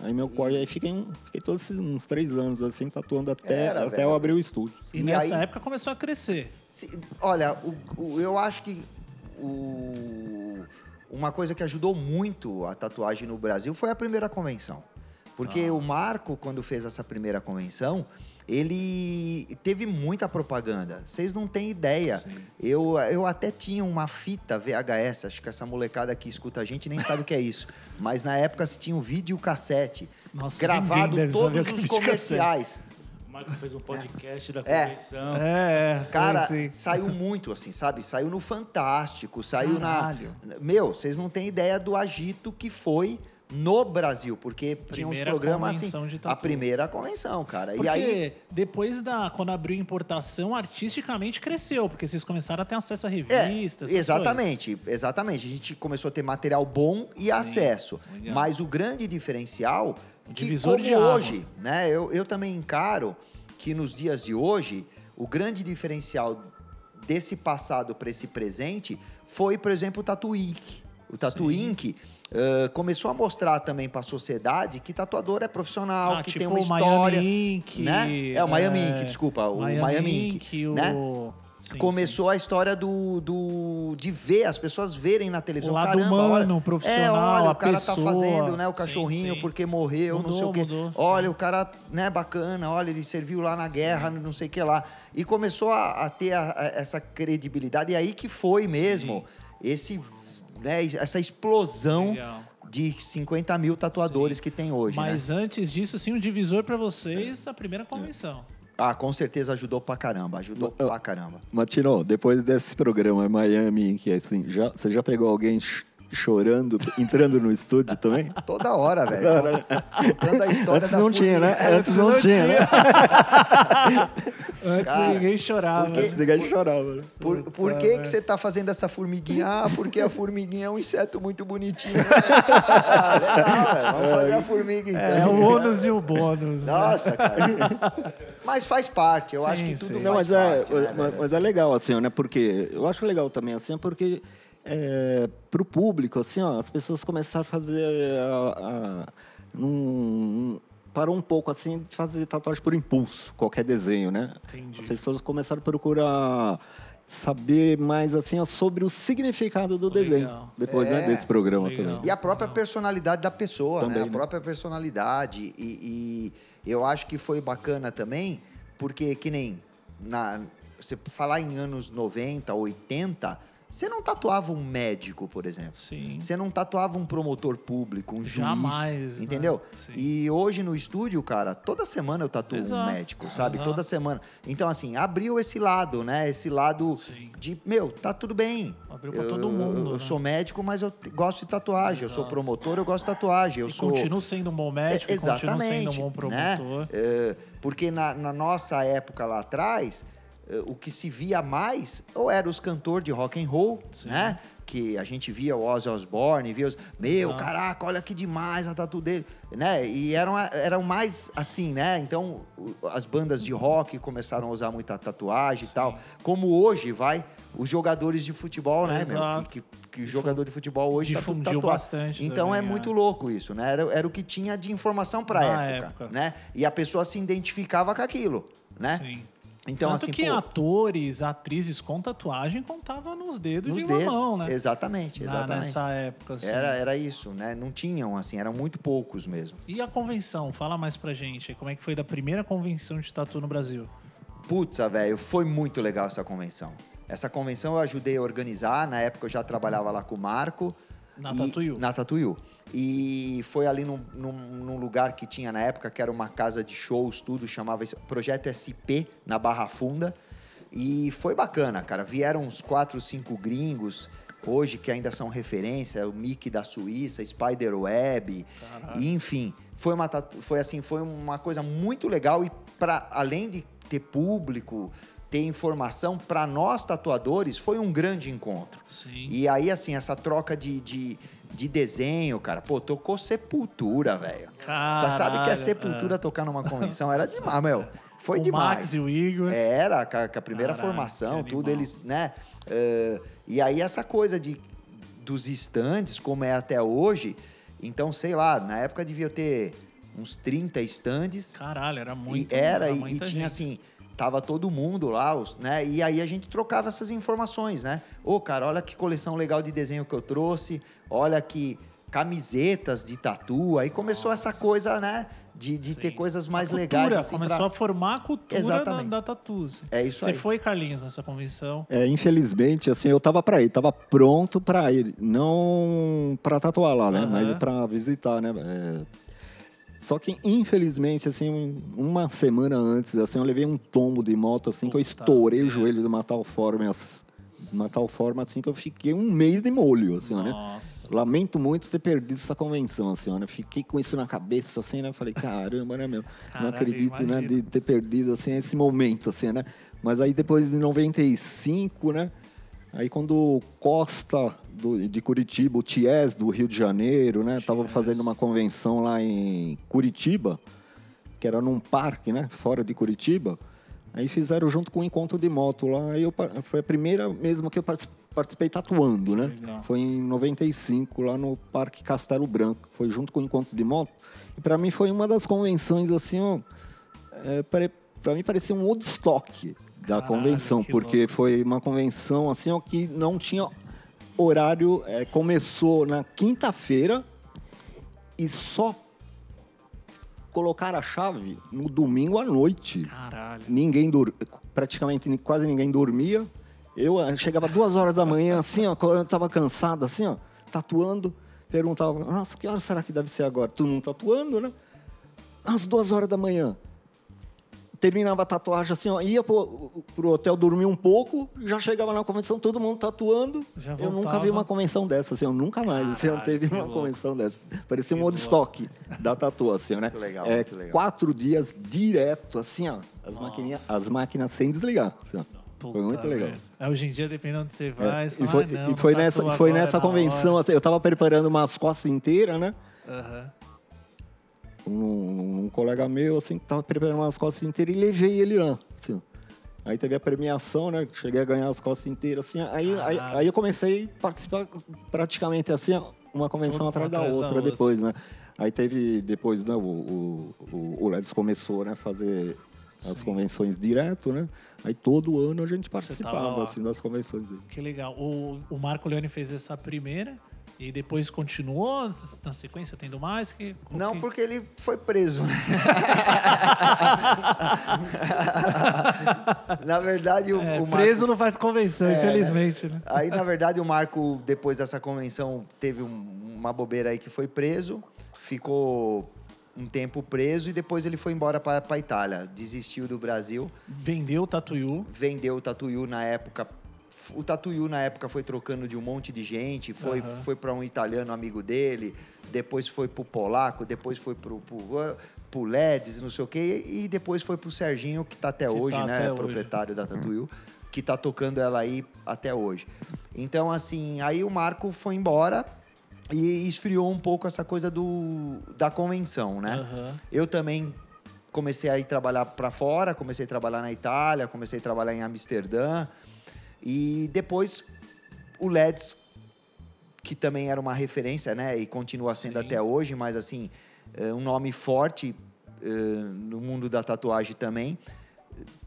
aí meu quarto, aí fiquei, um- fiquei todos esses, uns três anos assim, tatuando até, Era, até velho. eu abrir o estúdio. E, E nessa aí- época começou a crescer. Se- olha, o- o- eu acho que o- uma coisa que ajudou muito a tatuagem no Brasil foi a primeira convenção. Porque Ah. o Marco, quando fez essa primeira convenção, ele teve muita propaganda. Vocês não têm ideia. Eu, eu até tinha uma fita VHS, acho que essa molecada que escuta a gente nem sabe o que é isso. Mas na época se tinha um vídeo cassete Nossa, gravado todos é os comerciais. O Marco fez um podcast da É. convenção. É, é. Cara, assim. saiu muito, assim, sabe? Saiu no Fantástico, saiu Caralho. na. Meu, vocês não têm ideia do agito que foi no Brasil, porque tinha uns Primeira programas assim. A primeira convenção, cara. Porque E aí. depois da. Quando abriu a importação, artisticamente cresceu, porque vocês começaram a ter acesso a É, revistas. essas exatamente, exatamente. A gente começou a ter material bom e acesso. legal. Mas o grande diferencial, O que como de água. hoje, né? Eu, eu também encaro que nos dias de hoje, o grande diferencial desse passado para esse presente foi, por exemplo, o Tatu Inc. O Tatu Sim. Inc. ãh, começou a mostrar também para a sociedade que tatuador é profissional, Ah, que tipo tem uma o história. Miami Ink, né? É o Miami é, Ink, desculpa, o Miami, Ink, o... né? Sim, Começou a história do, do de ver as pessoas verem na televisão. O lado Caramba, humano, olha, o profissional, é, olha, a o cara pessoa. tá fazendo, né, o Sim, cachorrinho sim. porque morreu, não sei Mudou, o quê. mudou, sim. olha, o cara, né, bacana, olha, ele serviu lá na guerra, não sei o que lá. E começou a, a ter a- a- essa credibilidade. E aí que foi mesmo esse, né, essa explosão Legal. de 50 mil tatuadores que tem hoje, né? Mas antes disso, sim, o divisor pra vocês, a primeira convenção. Ah, com certeza ajudou pra caramba, ajudou Eu- pra caramba. Matino, depois desse programa Miami, que é assim, já, você já pegou alguém chorando, entrando no estúdio também? Toda hora, velho. Contando a história Antes da não tinha, né? Antes não tinha, né? Antes Cara, ninguém chorava. porque- Antes ninguém chorava, né? Por, por que, que você tá fazendo essa formiguinha? Ah, porque a formiguinha é um inseto muito bonitinho. né? ah, legal, velho. Vamos fazer a formiga então. É, o ônus e o bônus. né? Nossa, cara. Mas faz parte, eu Sim, acho que tudo sim. faz Não, mas é, parte. né, mas, mas é legal, assim, né? Porque eu acho legal também, assim, porque é, pro público, assim, ó, as pessoas começaram a fazer. A, a, num- parou um pouco, assim, de fazer tatuagem por impulso, qualquer desenho, né? Entendi. As pessoas começaram a procurar saber mais, assim, ó, sobre o significado do Legal. desenho. Depois, É. né, desse programa Legal. também. E a própria personalidade da pessoa, Também, né? A né? própria personalidade. E, e eu acho que foi bacana também, porque que nem na, você falar em anos 90, 80, você não tatuava um médico, por exemplo. Sim. Você não tatuava um promotor público, um juiz. Jamais, né? Entendeu? Sim. E hoje no estúdio, cara, toda semana eu tatuo Exato, um médico, sabe? exato. Toda semana. Então, assim, abriu esse lado, né? Esse lado Sim. de, meu, tá tudo bem. Abriu pra Eu- todo mundo, Eu, né? sou médico, mas eu gosto de tatuagem. Eu sou Exato. promotor, eu gosto de tatuagem. Eu E sou. continuo sendo um bom médico, É, e continuo sendo um exatamente, bom né? promotor. É, porque na, na nossa época lá atrás, o que se via mais ou eram os cantores de rock and roll, Sim. né? Que a gente via o Ozzy Osbourne, via os... Meu, Exato. caraca, olha que demais a tatu dele, né? E eram, eram mais assim, né? Então, as bandas de rock começaram a usar muita tatuagem e tal. Como hoje, vai, os jogadores de futebol, né, meu? Que, que, que jogador de futebol hoje tá Difundiu tatuado. bastante Então também, é é. muito louco isso, né? Era, era o que tinha de informação pra Na época, época. né? E a pessoa se identificava com aquilo, né? Sim. Então, Tanto assim, que pô, atores, atrizes com tatuagem contavam nos dedos nos de dedos. mão, né? Exatamente, Na- exatamente. nessa época, assim. Era, era isso, né? Não tinham, assim, eram muito poucos mesmo. E a convenção? Fala mais pra gente. Como é que foi da primeira convenção de tatu no Brasil? Putz, velho, foi muito legal essa convenção. Essa convenção eu ajudei a organizar, na época eu já trabalhava lá com o Marco. Na e- Tatuiu. Na Tatuiu. E foi ali num, num- num lugar que tinha na época, que era uma casa de shows, tudo, chamava Projeto SP, na Barra Funda. E foi bacana, cara. Vieram uns quatro, cinco gringos, hoje que ainda são referência, o Mickey da Suíça, Spiderweb, e, enfim. Foi uma, foi assim, foi uma coisa muito legal e para além de ter público, ter informação, para nós tatuadores foi um grande encontro. Sim. E aí, assim, essa troca de, de, de desenho, cara, pô, tocou Sepultura, velho. Você sabe que é Sepultura tocar numa convenção? Era demais, meu. Foi o demais. Max e o Igor. Era, com a, com a primeira Caralho, formação, tudo, eles, né? eh, e aí, essa coisa de, dos estandes, como é até hoje, então, sei lá, na época devia ter uns 30 estandes. Caralho, era muito. E era, e, e tinha assim, tava todo mundo lá, os- né? E aí a gente trocava essas informações, né? Ô, cara, olha que coleção legal de desenho que eu trouxe, olha que camisetas de tatu. Aí começou essa coisa, né? De, de ter coisas mais A legais. cultura, assim, começou pra- a formar a cultura da, Exatamente. da tatu. assim. É isso Você aí. foi, Carlinhos, nessa convenção? É, infelizmente, assim, eu tava pra ir, tava pronto pra ir, não pra tatuar lá, né, Aham. mas pra visitar, né. é. Só que, infelizmente, assim, um- uma semana antes, assim, eu levei um tombo de moto, assim, que eu Puta estourei o joelho de uma tal forma, de uma tal forma, assim, que eu fiquei um mês de molho, assim, né. Nossa. Lamento muito ter perdido essa convenção, assim, né? Fiquei com isso na cabeça, assim, né? Falei, caramba, né, meu? Caralho, não acredito, né, de ter perdido, assim, esse momento, assim, né? Mas aí depois, em 95, né? Aí quando Costa do- de Curitiba, o Ties do Rio de Janeiro, né? Tava fazendo uma convenção lá em Curitiba, que era num parque, né? Fora de Curitiba. Aí fizeram junto com o encontro de moto lá. Aí eu, foi a primeira mesmo que eu partic- participei tatuando, né? legal. Foi em 95, lá no Parque Castelo Branco. Foi junto com o encontro de moto. E para mim foi uma das convenções, assim, ó. É, pra mim parecia um Woodstock da convenção, que porque louco. foi uma convenção, assim, ó, que não tinha horário. é, começou na quinta-feira e só colocaram a chave no domingo à noite Caralho. ninguém dur... praticamente quase ninguém dormia. Eu chegava duas horas da manhã, assim, ó, quando eu tava cansado, assim, ó, tatuando, perguntava, nossa, que hora será que deve ser agora? Tu não tatuando, né? Às duas horas da manhã. Terminava a tatuagem assim, ó, ia pro, pro hotel dormir um pouco, já chegava na convenção, todo mundo tatuando. Já eu nunca vi uma convenção dessa, assim, eu nunca mais, assim, eu Caralho, teve que uma louco. convenção dessa. Parecia um Que Woodstock da tatu, assim, né? Muito legal, É, muito legal. Quatro dias direto, assim, ó, as, Nossa. maquininhas, as máquinas sem desligar, assim, ó. Puta Foi muito legal. É, hoje em dia, dependendo de onde você É, vai, você e fala, foi, "Ah, não, e foi nessa, foi nessa convenção, hora." assim, eu tava preparando umas costas inteiras, né? Aham. Um, colega meu, assim, que tava preparando umas costas inteiras e levei ele lá, assim. Aí teve a premiação, né? Cheguei a ganhar as costas inteiras, assim. Aí, aí, aí eu comecei a participar praticamente assim, uma convenção Tudo atrás da atrás da outra outra. depois, né? Aí teve depois, né? O, o, o, o Ledes começou, né? Fazer as Sim. convenções direto, né? Aí todo ano a gente participava, assim, das convenções. Que legal. O, o Marco Leone fez essa primeira. E depois continuou na sequência tendo mais? Que, Não, que- porque ele foi preso. né? Na verdade, o, É, o Marco- preso não faz convenção, infelizmente, né? Aí, na verdade, o Marco, depois dessa convenção, teve um- uma bobeira aí que foi preso, ficou um tempo preso e depois ele foi embora para a Itália. Desistiu do Brasil, Vendeu o Tatuyu. vendeu o Tatuyu na época. O Tatuyu na época foi trocando de um monte de gente, foi, Aham. foi para um italiano amigo dele, depois foi pro polaco, depois foi pro, pro, pro Ledes, não sei o quê, e depois foi pro Serginho, que tá até Que hoje, tá né? até hoje. proprietário da Tatuyu, que tá tocando ela aí até hoje. Então, assim, aí o Marco foi embora e esfriou um pouco essa coisa do, da convenção, né? Aham. Eu também comecei a ir trabalhar para fora, comecei a trabalhar na Itália, comecei a trabalhar em Amsterdã. E depois o LEDs, que também era uma referência, né? E continua sendo até hoje, mas assim, é um nome forte eh, no mundo da tatuagem também,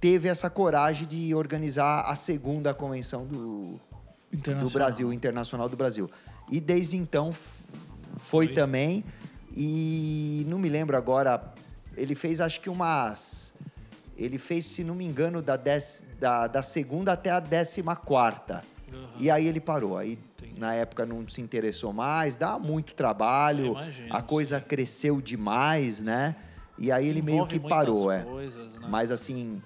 teve essa coragem de organizar a segunda convenção do, do. Brasil, internacional do Brasil. E desde então foi, Foi. também. E não me lembro agora, ele fez acho que umas. Ele fez, se não me engano, da, dez, da, da segunda até a décima quarta. E aí ele parou. Aí na época não se interessou mais, dá muito trabalho, imagino, a coisa cresceu demais, né? E aí ele meio Envolve que muitas parou, é. coisas, né? Mas assim,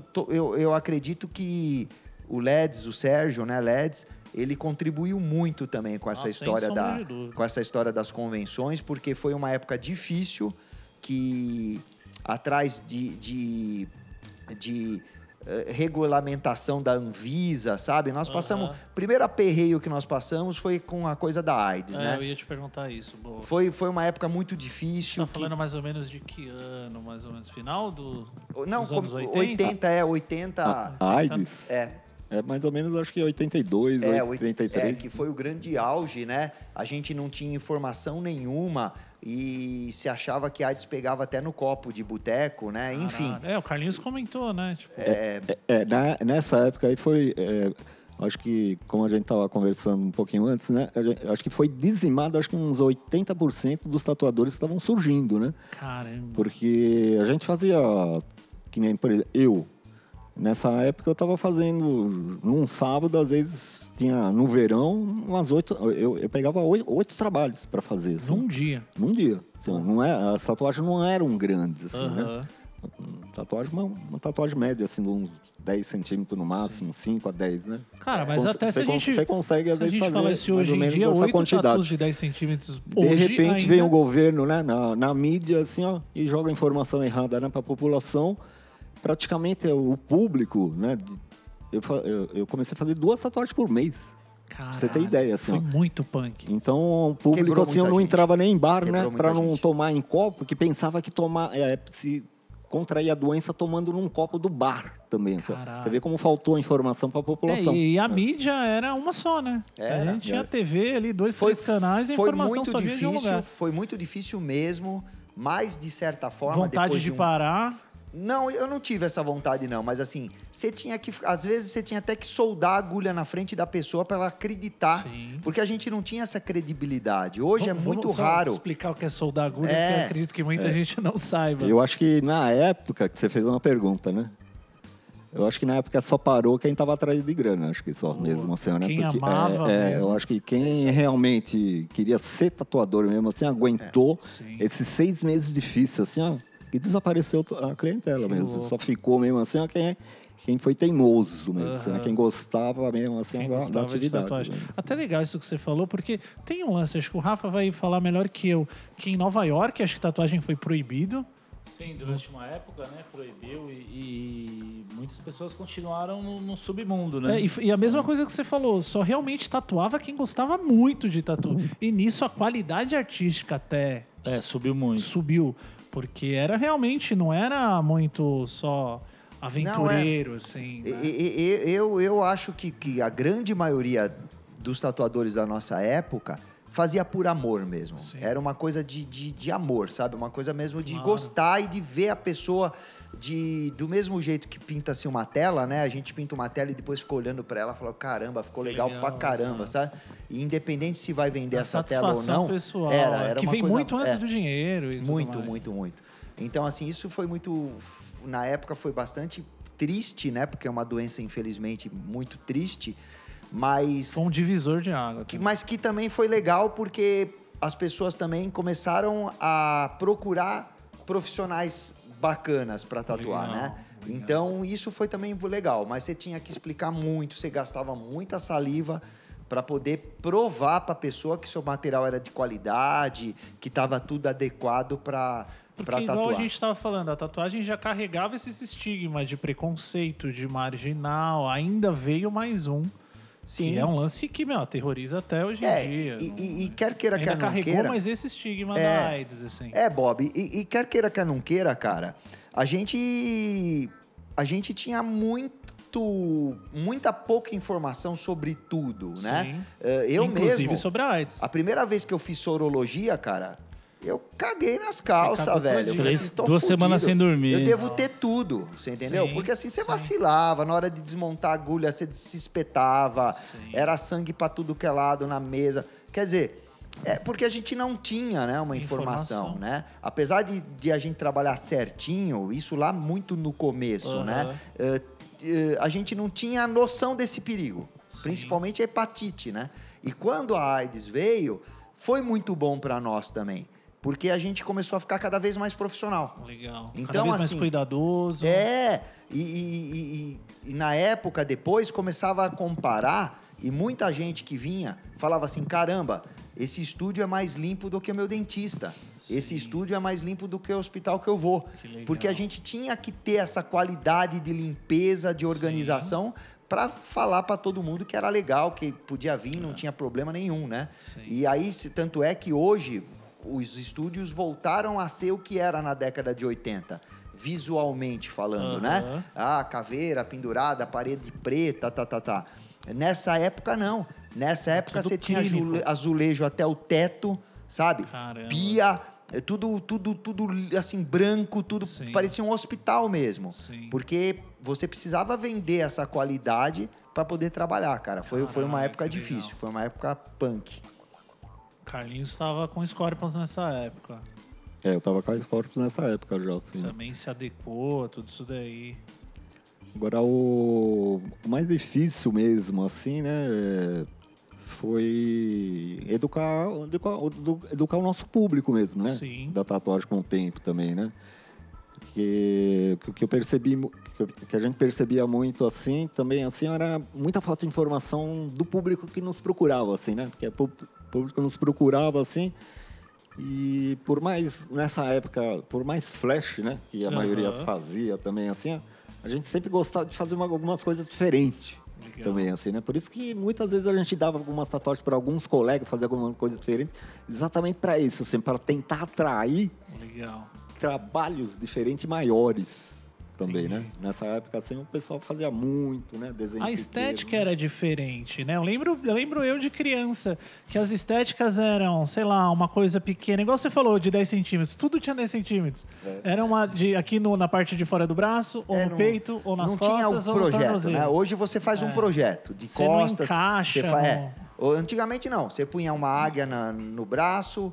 tu- eu, eu acredito que o Leds, o Sérgio, né, Leds, ele contribuiu muito também com essa Ah, história da com essa história das convenções, porque foi uma época difícil que atrás de, de, de, eh, regulamentação da Anvisa, sabe? Nós passamos, Aham. primeiro aperreio que nós passamos foi com a coisa da AIDS, É, né? eu ia te perguntar isso. Boa. Foi, foi uma época muito difícil. Tá que- falando mais ou menos de que ano, mais ou menos? Final do. Não, dos como- anos 80? 80 é, 80. A, a AIDS É, é mais ou menos, acho que 82, é, oit- 83. é, que foi o grande auge, né? A gente não tinha informação nenhuma e se achava que a AIDS pegava até no copo de boteco, né? Enfim. Caralho. É, o Carlinhos comentou, né? Tipo, É, na- nessa época aí foi. é, acho que, como a gente estava conversando um pouquinho antes, né? gente- acho que foi dizimado, acho que uns 80% dos tatuadores estavam surgindo, né? caramba. Porque a gente fazia. Que nem, por exemplo, eu. Nessa época eu estava fazendo. Num sábado, às vezes tinha no verão, umas oito. Eu, eu pegava oito, oito trabalhos para fazer. Assim, Num dia. num dia. Assim, não é, as tatuagens não eram grandes, assim, né? Tatuagem, uma, uma tatuagem média, assim, de uns 10 centímetros no máximo, 5 a 10, né? Cara, mas Cons- até se você a gente. Você consegue, às vezes, gente fazer falasse mais hoje em dia, essa quantidade. de 10 centímetros. De hoje repente ainda... vem o governo, né, na, na mídia, assim, ó, e joga informação errada, né, para a população. Praticamente o público, né, de- eu, eu, eu comecei a fazer duas tatuagens por mês. Pra você ter Caralho, ideia, assim, Foi ó. muito punk. Então, o público, Quebrou assim, eu não gente. entrava nem em bar, Quebrou né? Pra não gente. tomar em copo, que pensava que tomar, é, se contrair a doença tomando num copo do bar também. Você- Caralho. Você vê como faltou informação pra É, população. e a mídia era uma só, né? a Era, gente tinha é. TV ali, dois, Foi, três canais e a foi informação muito só vinha de um difícil, lugar. foi muito difícil mesmo, mas de certa forma Vontade depois de um- parar. Não, eu não tive essa vontade não, mas assim, você tinha que às vezes você tinha até que soldar a agulha na frente da pessoa para ela acreditar, Sim. porque a gente não tinha essa credibilidade. Hoje Vamos- é muito vamos só raro. explicar o que é soldar agulha, É. porque eu acredito que muita gente não saiba. Eu acho que na época que você fez uma pergunta, né? Eu acho que na época só parou quem estava atrás de grana, acho que só Boa. mesmo, assim, né? Quem Porque, amava é, é, mesmo. Eu acho que quem realmente queria ser tatuador mesmo, assim, aguentou Sim. esses seis meses difíceis, assim, ó, e desapareceu a clientela Que mesmo. louco. Só ficou mesmo assim, ó, quem, quem foi teimoso mesmo, assim, né? Aham. quem gostava mesmo, assim, Quem da, da atividade. tatuagem. né? Até legal isso que você falou, porque tem um lance, acho que o Rafa vai falar melhor que eu, que em Nova York, acho que tatuagem foi proibido. Sim, durante uma época, né, proibiu e, e muitas pessoas continuaram no, no submundo, né? É, e, e a mesma coisa que você falou, só realmente tatuava quem gostava muito de tatu. E nisso a qualidade artística até É, subiu muito. subiu, porque era realmente, não era muito só aventureiro, assim. E- né? e- e- eu, eu acho que, que a grande maioria dos tatuadores da nossa época fazia por amor mesmo. Sim. Era uma coisa de, de, de amor, sabe? Uma coisa mesmo de Claro. gostar e de ver a pessoa de do mesmo jeito que pinta-se uma tela, né? A gente pinta uma tela e depois fica olhando pra ela e fala, caramba, ficou legal, legal, pra caramba, sabe? E independente se vai vender A essa tela ou não, pessoal, era, é, era que uma vem coisa- muito antes é. do dinheiro e tudo Muito, mais. muito, muito. Então, assim, isso foi muito. Na época foi bastante triste, né? Porque é uma doença, infelizmente, muito triste. Mas Foi um divisor de água. que, mas que também foi legal porque as pessoas também começaram a procurar profissionais bacanas para tatuar, Legal, né? Então isso foi também legal, mas você tinha que explicar muito, você gastava muita saliva para poder provar para a pessoa que seu material era de qualidade, que estava tudo adequado para Porque igual tatuar. a gente estava falando, a tatuagem já carregava esses estigmas de preconceito, de marginal. Ainda veio mais um. Sim. Que é um lance que, meu, aterroriza até hoje É, em dia. e, Não- e- e quer queira, Ainda quer não carregou queira. mais esse estigma É. da AIDS, assim. É, Bob, e, e quer queira, quer não queira, cara, a gente. A gente tinha muito. muita pouca informação sobre tudo, né? Sim. Eh, Eu Inclusive mesmo. sobre a AIDS. A primeira vez que eu fiz sorologia, cara, eu caguei nas calças, velho. Três- assim, tô duas fudido. semanas sem dormir. Eu devo ter tudo, você entendeu? Sim, Porque assim você sim. vacilava, na hora de desmontar a agulha, você se espetava, Sim. era sangue pra tudo que é lado na mesa. Quer dizer, é porque a gente não tinha né, uma informação, Informação. né? Apesar de, de a gente trabalhar certinho, isso lá muito no começo, Aham. né? Eh, eh, a gente não tinha noção desse perigo, Sim. principalmente a hepatite, né? E quando a AIDS veio, foi muito bom para nós também, porque a gente começou a ficar cada vez mais profissional. Legal. Cada Então, vez mais assim, cuidadoso. É, e, e- e- e- na época depois começava a comparar e muita gente que vinha falava assim: caramba, esse estúdio é mais limpo do que o meu dentista. Esse estúdio é mais limpo do que o hospital que eu vou. Que. Porque a gente tinha que ter essa qualidade de limpeza, de organização, para falar para todo mundo que era legal, que podia vir, não tinha problema nenhum, né? Sim. E aí, tanto é que hoje os estúdios voltaram a ser o que era na década de 80, visualmente falando, Aham. né? Ah, caveira pendurada, parede preta, tá, tá, tá. Nessa época, não. Nessa época, Tudo você tinha clínico. azulejo até o teto, sabe? Caramba. Pia, é tudo, tudo, tudo assim, branco, tudo Sim. parecia um hospital mesmo. Sim. Porque você precisava vender essa qualidade para poder trabalhar, cara. Foi, foi uma época difícil, legal. foi uma época punk. Carlinhos estava com Scorpions nessa época. É, eu tava com a Scorpions nessa época já, assim. Também se adequou, tudo isso daí. Agora, o, mais difícil mesmo, assim, né, foi educar, educar, edu- educar o nosso público mesmo, né? Sim. Da tatuagem com o tempo também, né? Porque o que eu percebi, que que a gente percebia muito, assim, também, assim, era muita falta de informação do público que nos procurava, assim, né? Porque o pu- público nos procurava, assim, e por mais, nessa época, por mais flash, né? Que a Aham. maioria fazia também, assim, a gente sempre gostava de fazer uma- algumas coisas diferentes. Legal. Também, assim, né? Por isso que muitas vezes a gente dava algumas tatuagens para alguns colegas fazer algumas coisas diferentes, exatamente para isso, assim, para tentar atrair Legal. Trabalhos diferentes maiores também, Entendi. né? Nessa época, assim, o pessoal fazia muito, né? Desenho A estética pequeno, era diferente, né? Eu lembro, eu lembro eu de criança que as estéticas eram, sei lá, uma coisa pequena, igual você falou, de 10 centímetros. Tudo tinha 10 centímetros. Era uma de aqui no- na parte de fora do braço, ou É, no não- peito, ou nas não costas, tinha o ou no tornozelo. né? Hoje você faz um É. projeto de Você não costas. encaixa você fa- é. no- Antigamente não, você punha uma águia na- no braço,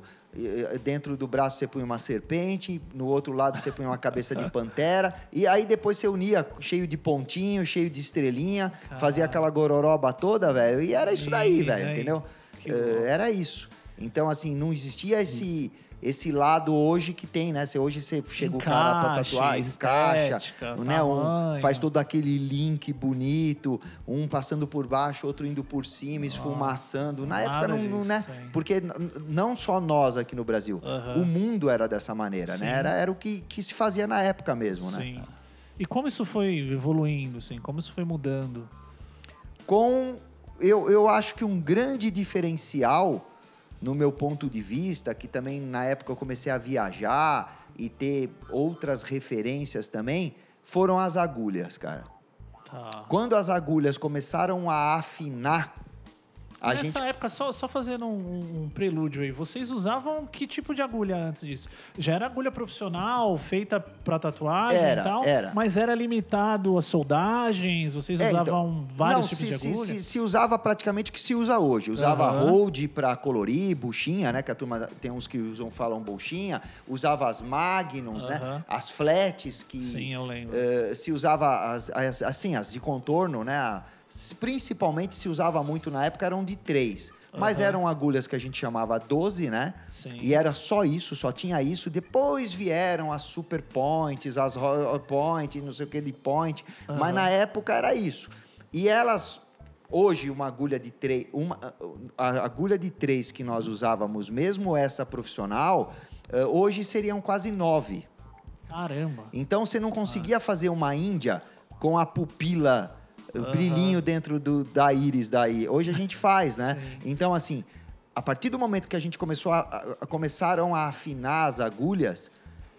dentro do braço você punha uma serpente, no outro lado você punha uma cabeça de pantera, e aí depois você unia cheio de pontinho, cheio de estrelinha, fazia aquela gororoba toda, velho, e era isso daí, velho, entendeu? Eh, era isso. Então, assim, não existia esse, esse lado hoje que tem, né? Você, hoje você chega o cara pra tatuar, encaixa, estética, né? Um, faz todo aquele link bonito, um passando por baixo, outro indo por cima, esfumaçando. Na época, não, disso, né? sim. Porque não só nós aqui no Brasil, Aham. o mundo era dessa maneira, Sim. né? Era, era o que, que se fazia na época mesmo, né? Sim. E como isso foi evoluindo, assim? Como isso foi mudando? com eu, eu acho que um grande diferencial no meu ponto de vista, que também na época eu comecei a viajar e ter outras referências também, foram as agulhas, cara. Tá. Quando as agulhas começaram a afinar, A Nessa gente época, só, só fazendo um, um prelúdio aí, vocês usavam que tipo de agulha antes disso? Já era agulha profissional, feita pra tatuagem Era, e tal? era. Mas era limitado a soldagens? Vocês É, usavam então, vários não, tipos se, de se- agulha? Se, se usava praticamente o que se usa hoje. Usava Aham. hold para colorir, buchinha, né? Que a turma tem uns que usam, falam buchinha. Usava as magnums, né? Aham. As flats que Sim, eu lembro. eh, se usava as, as- assim as de contorno, né? Principalmente se usava muito na época eram de três. Mas Aham. eram agulhas que a gente chamava 12, né? Sim. E era só isso, só tinha isso. Depois vieram as super points, as Royal point, não sei o que de point. Mas na época era isso. E elas, hoje, uma agulha de três, uma, a agulha de três que nós usávamos, mesmo essa profissional, eh, hoje seriam quase nove. Caramba. Então você não conseguia fazer uma Índia com a pupila, o brilhinho dentro do, da íris daí. Hoje a gente faz, né? Então, assim, a partir do momento que a gente começou a, a- a- começaram a afinar as agulhas,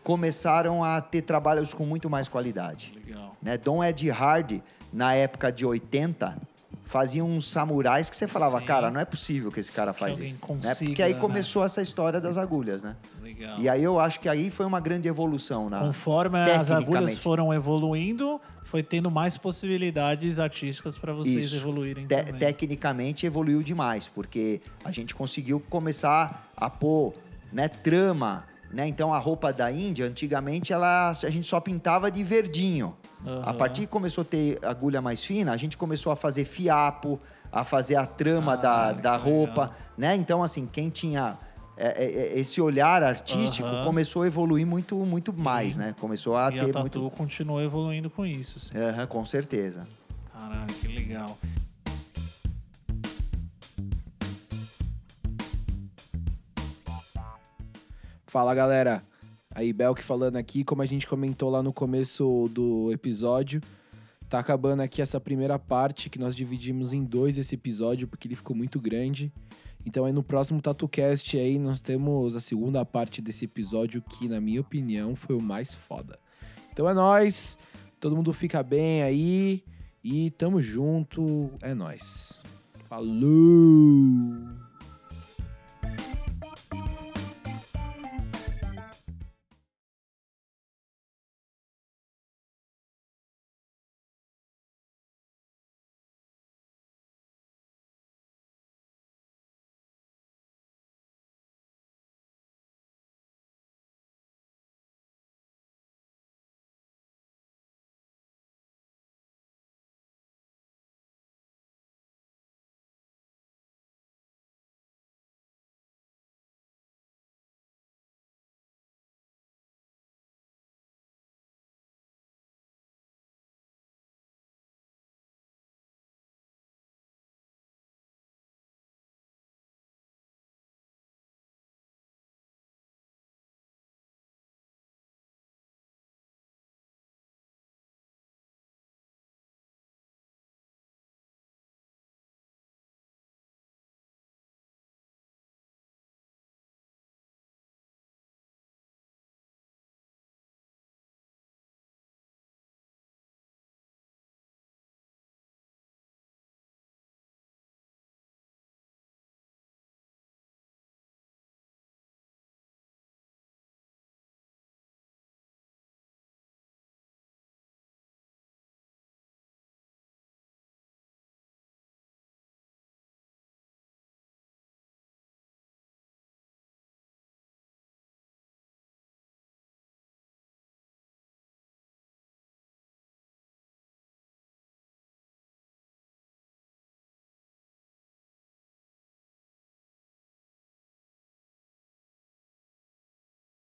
começaram a ter trabalhos com muito mais qualidade. Legal. Né? Dom Ed Hard, na época de 80, fazia uns samurais que você falava, Sim. cara, não é possível que esse cara faz alguém isso. Né? consiga, Porque aí né? começou essa história das agulhas, né? Legal. E aí eu acho que aí foi uma grande evolução na Conforme as agulhas foram evoluindo, foi tendo mais possibilidades artísticas para vocês Isso. evoluírem Te- também. tecnicamente evoluiu demais, porque a gente conseguiu começar a pôr né, trama. Né? Então a roupa da Índia, antigamente, ela, a gente só pintava de verdinho. A Aham. partir que começou a ter agulha mais fina, a gente começou a fazer fiapo, a fazer a trama Ah, da, da legal. roupa. Né? Então, assim, quem tinha é, é, é, esse olhar artístico Aham. começou a evoluir muito, muito mais, né? Começou a E a ter Tatu muito. continuou evoluindo com isso. Assim. Aham, com certeza. Caralho, que legal. Fala galera, aí Belk falando aqui, como a gente comentou lá no começo do episódio, tá acabando aqui essa primeira parte que nós dividimos em dois esse episódio porque ele ficou muito grande. Então aí no próximo TatuCast aí nós temos a segunda parte desse episódio que na minha opinião foi o mais foda. Então é nóis, todo mundo fica bem aí e tamo junto, é nóis. Falou!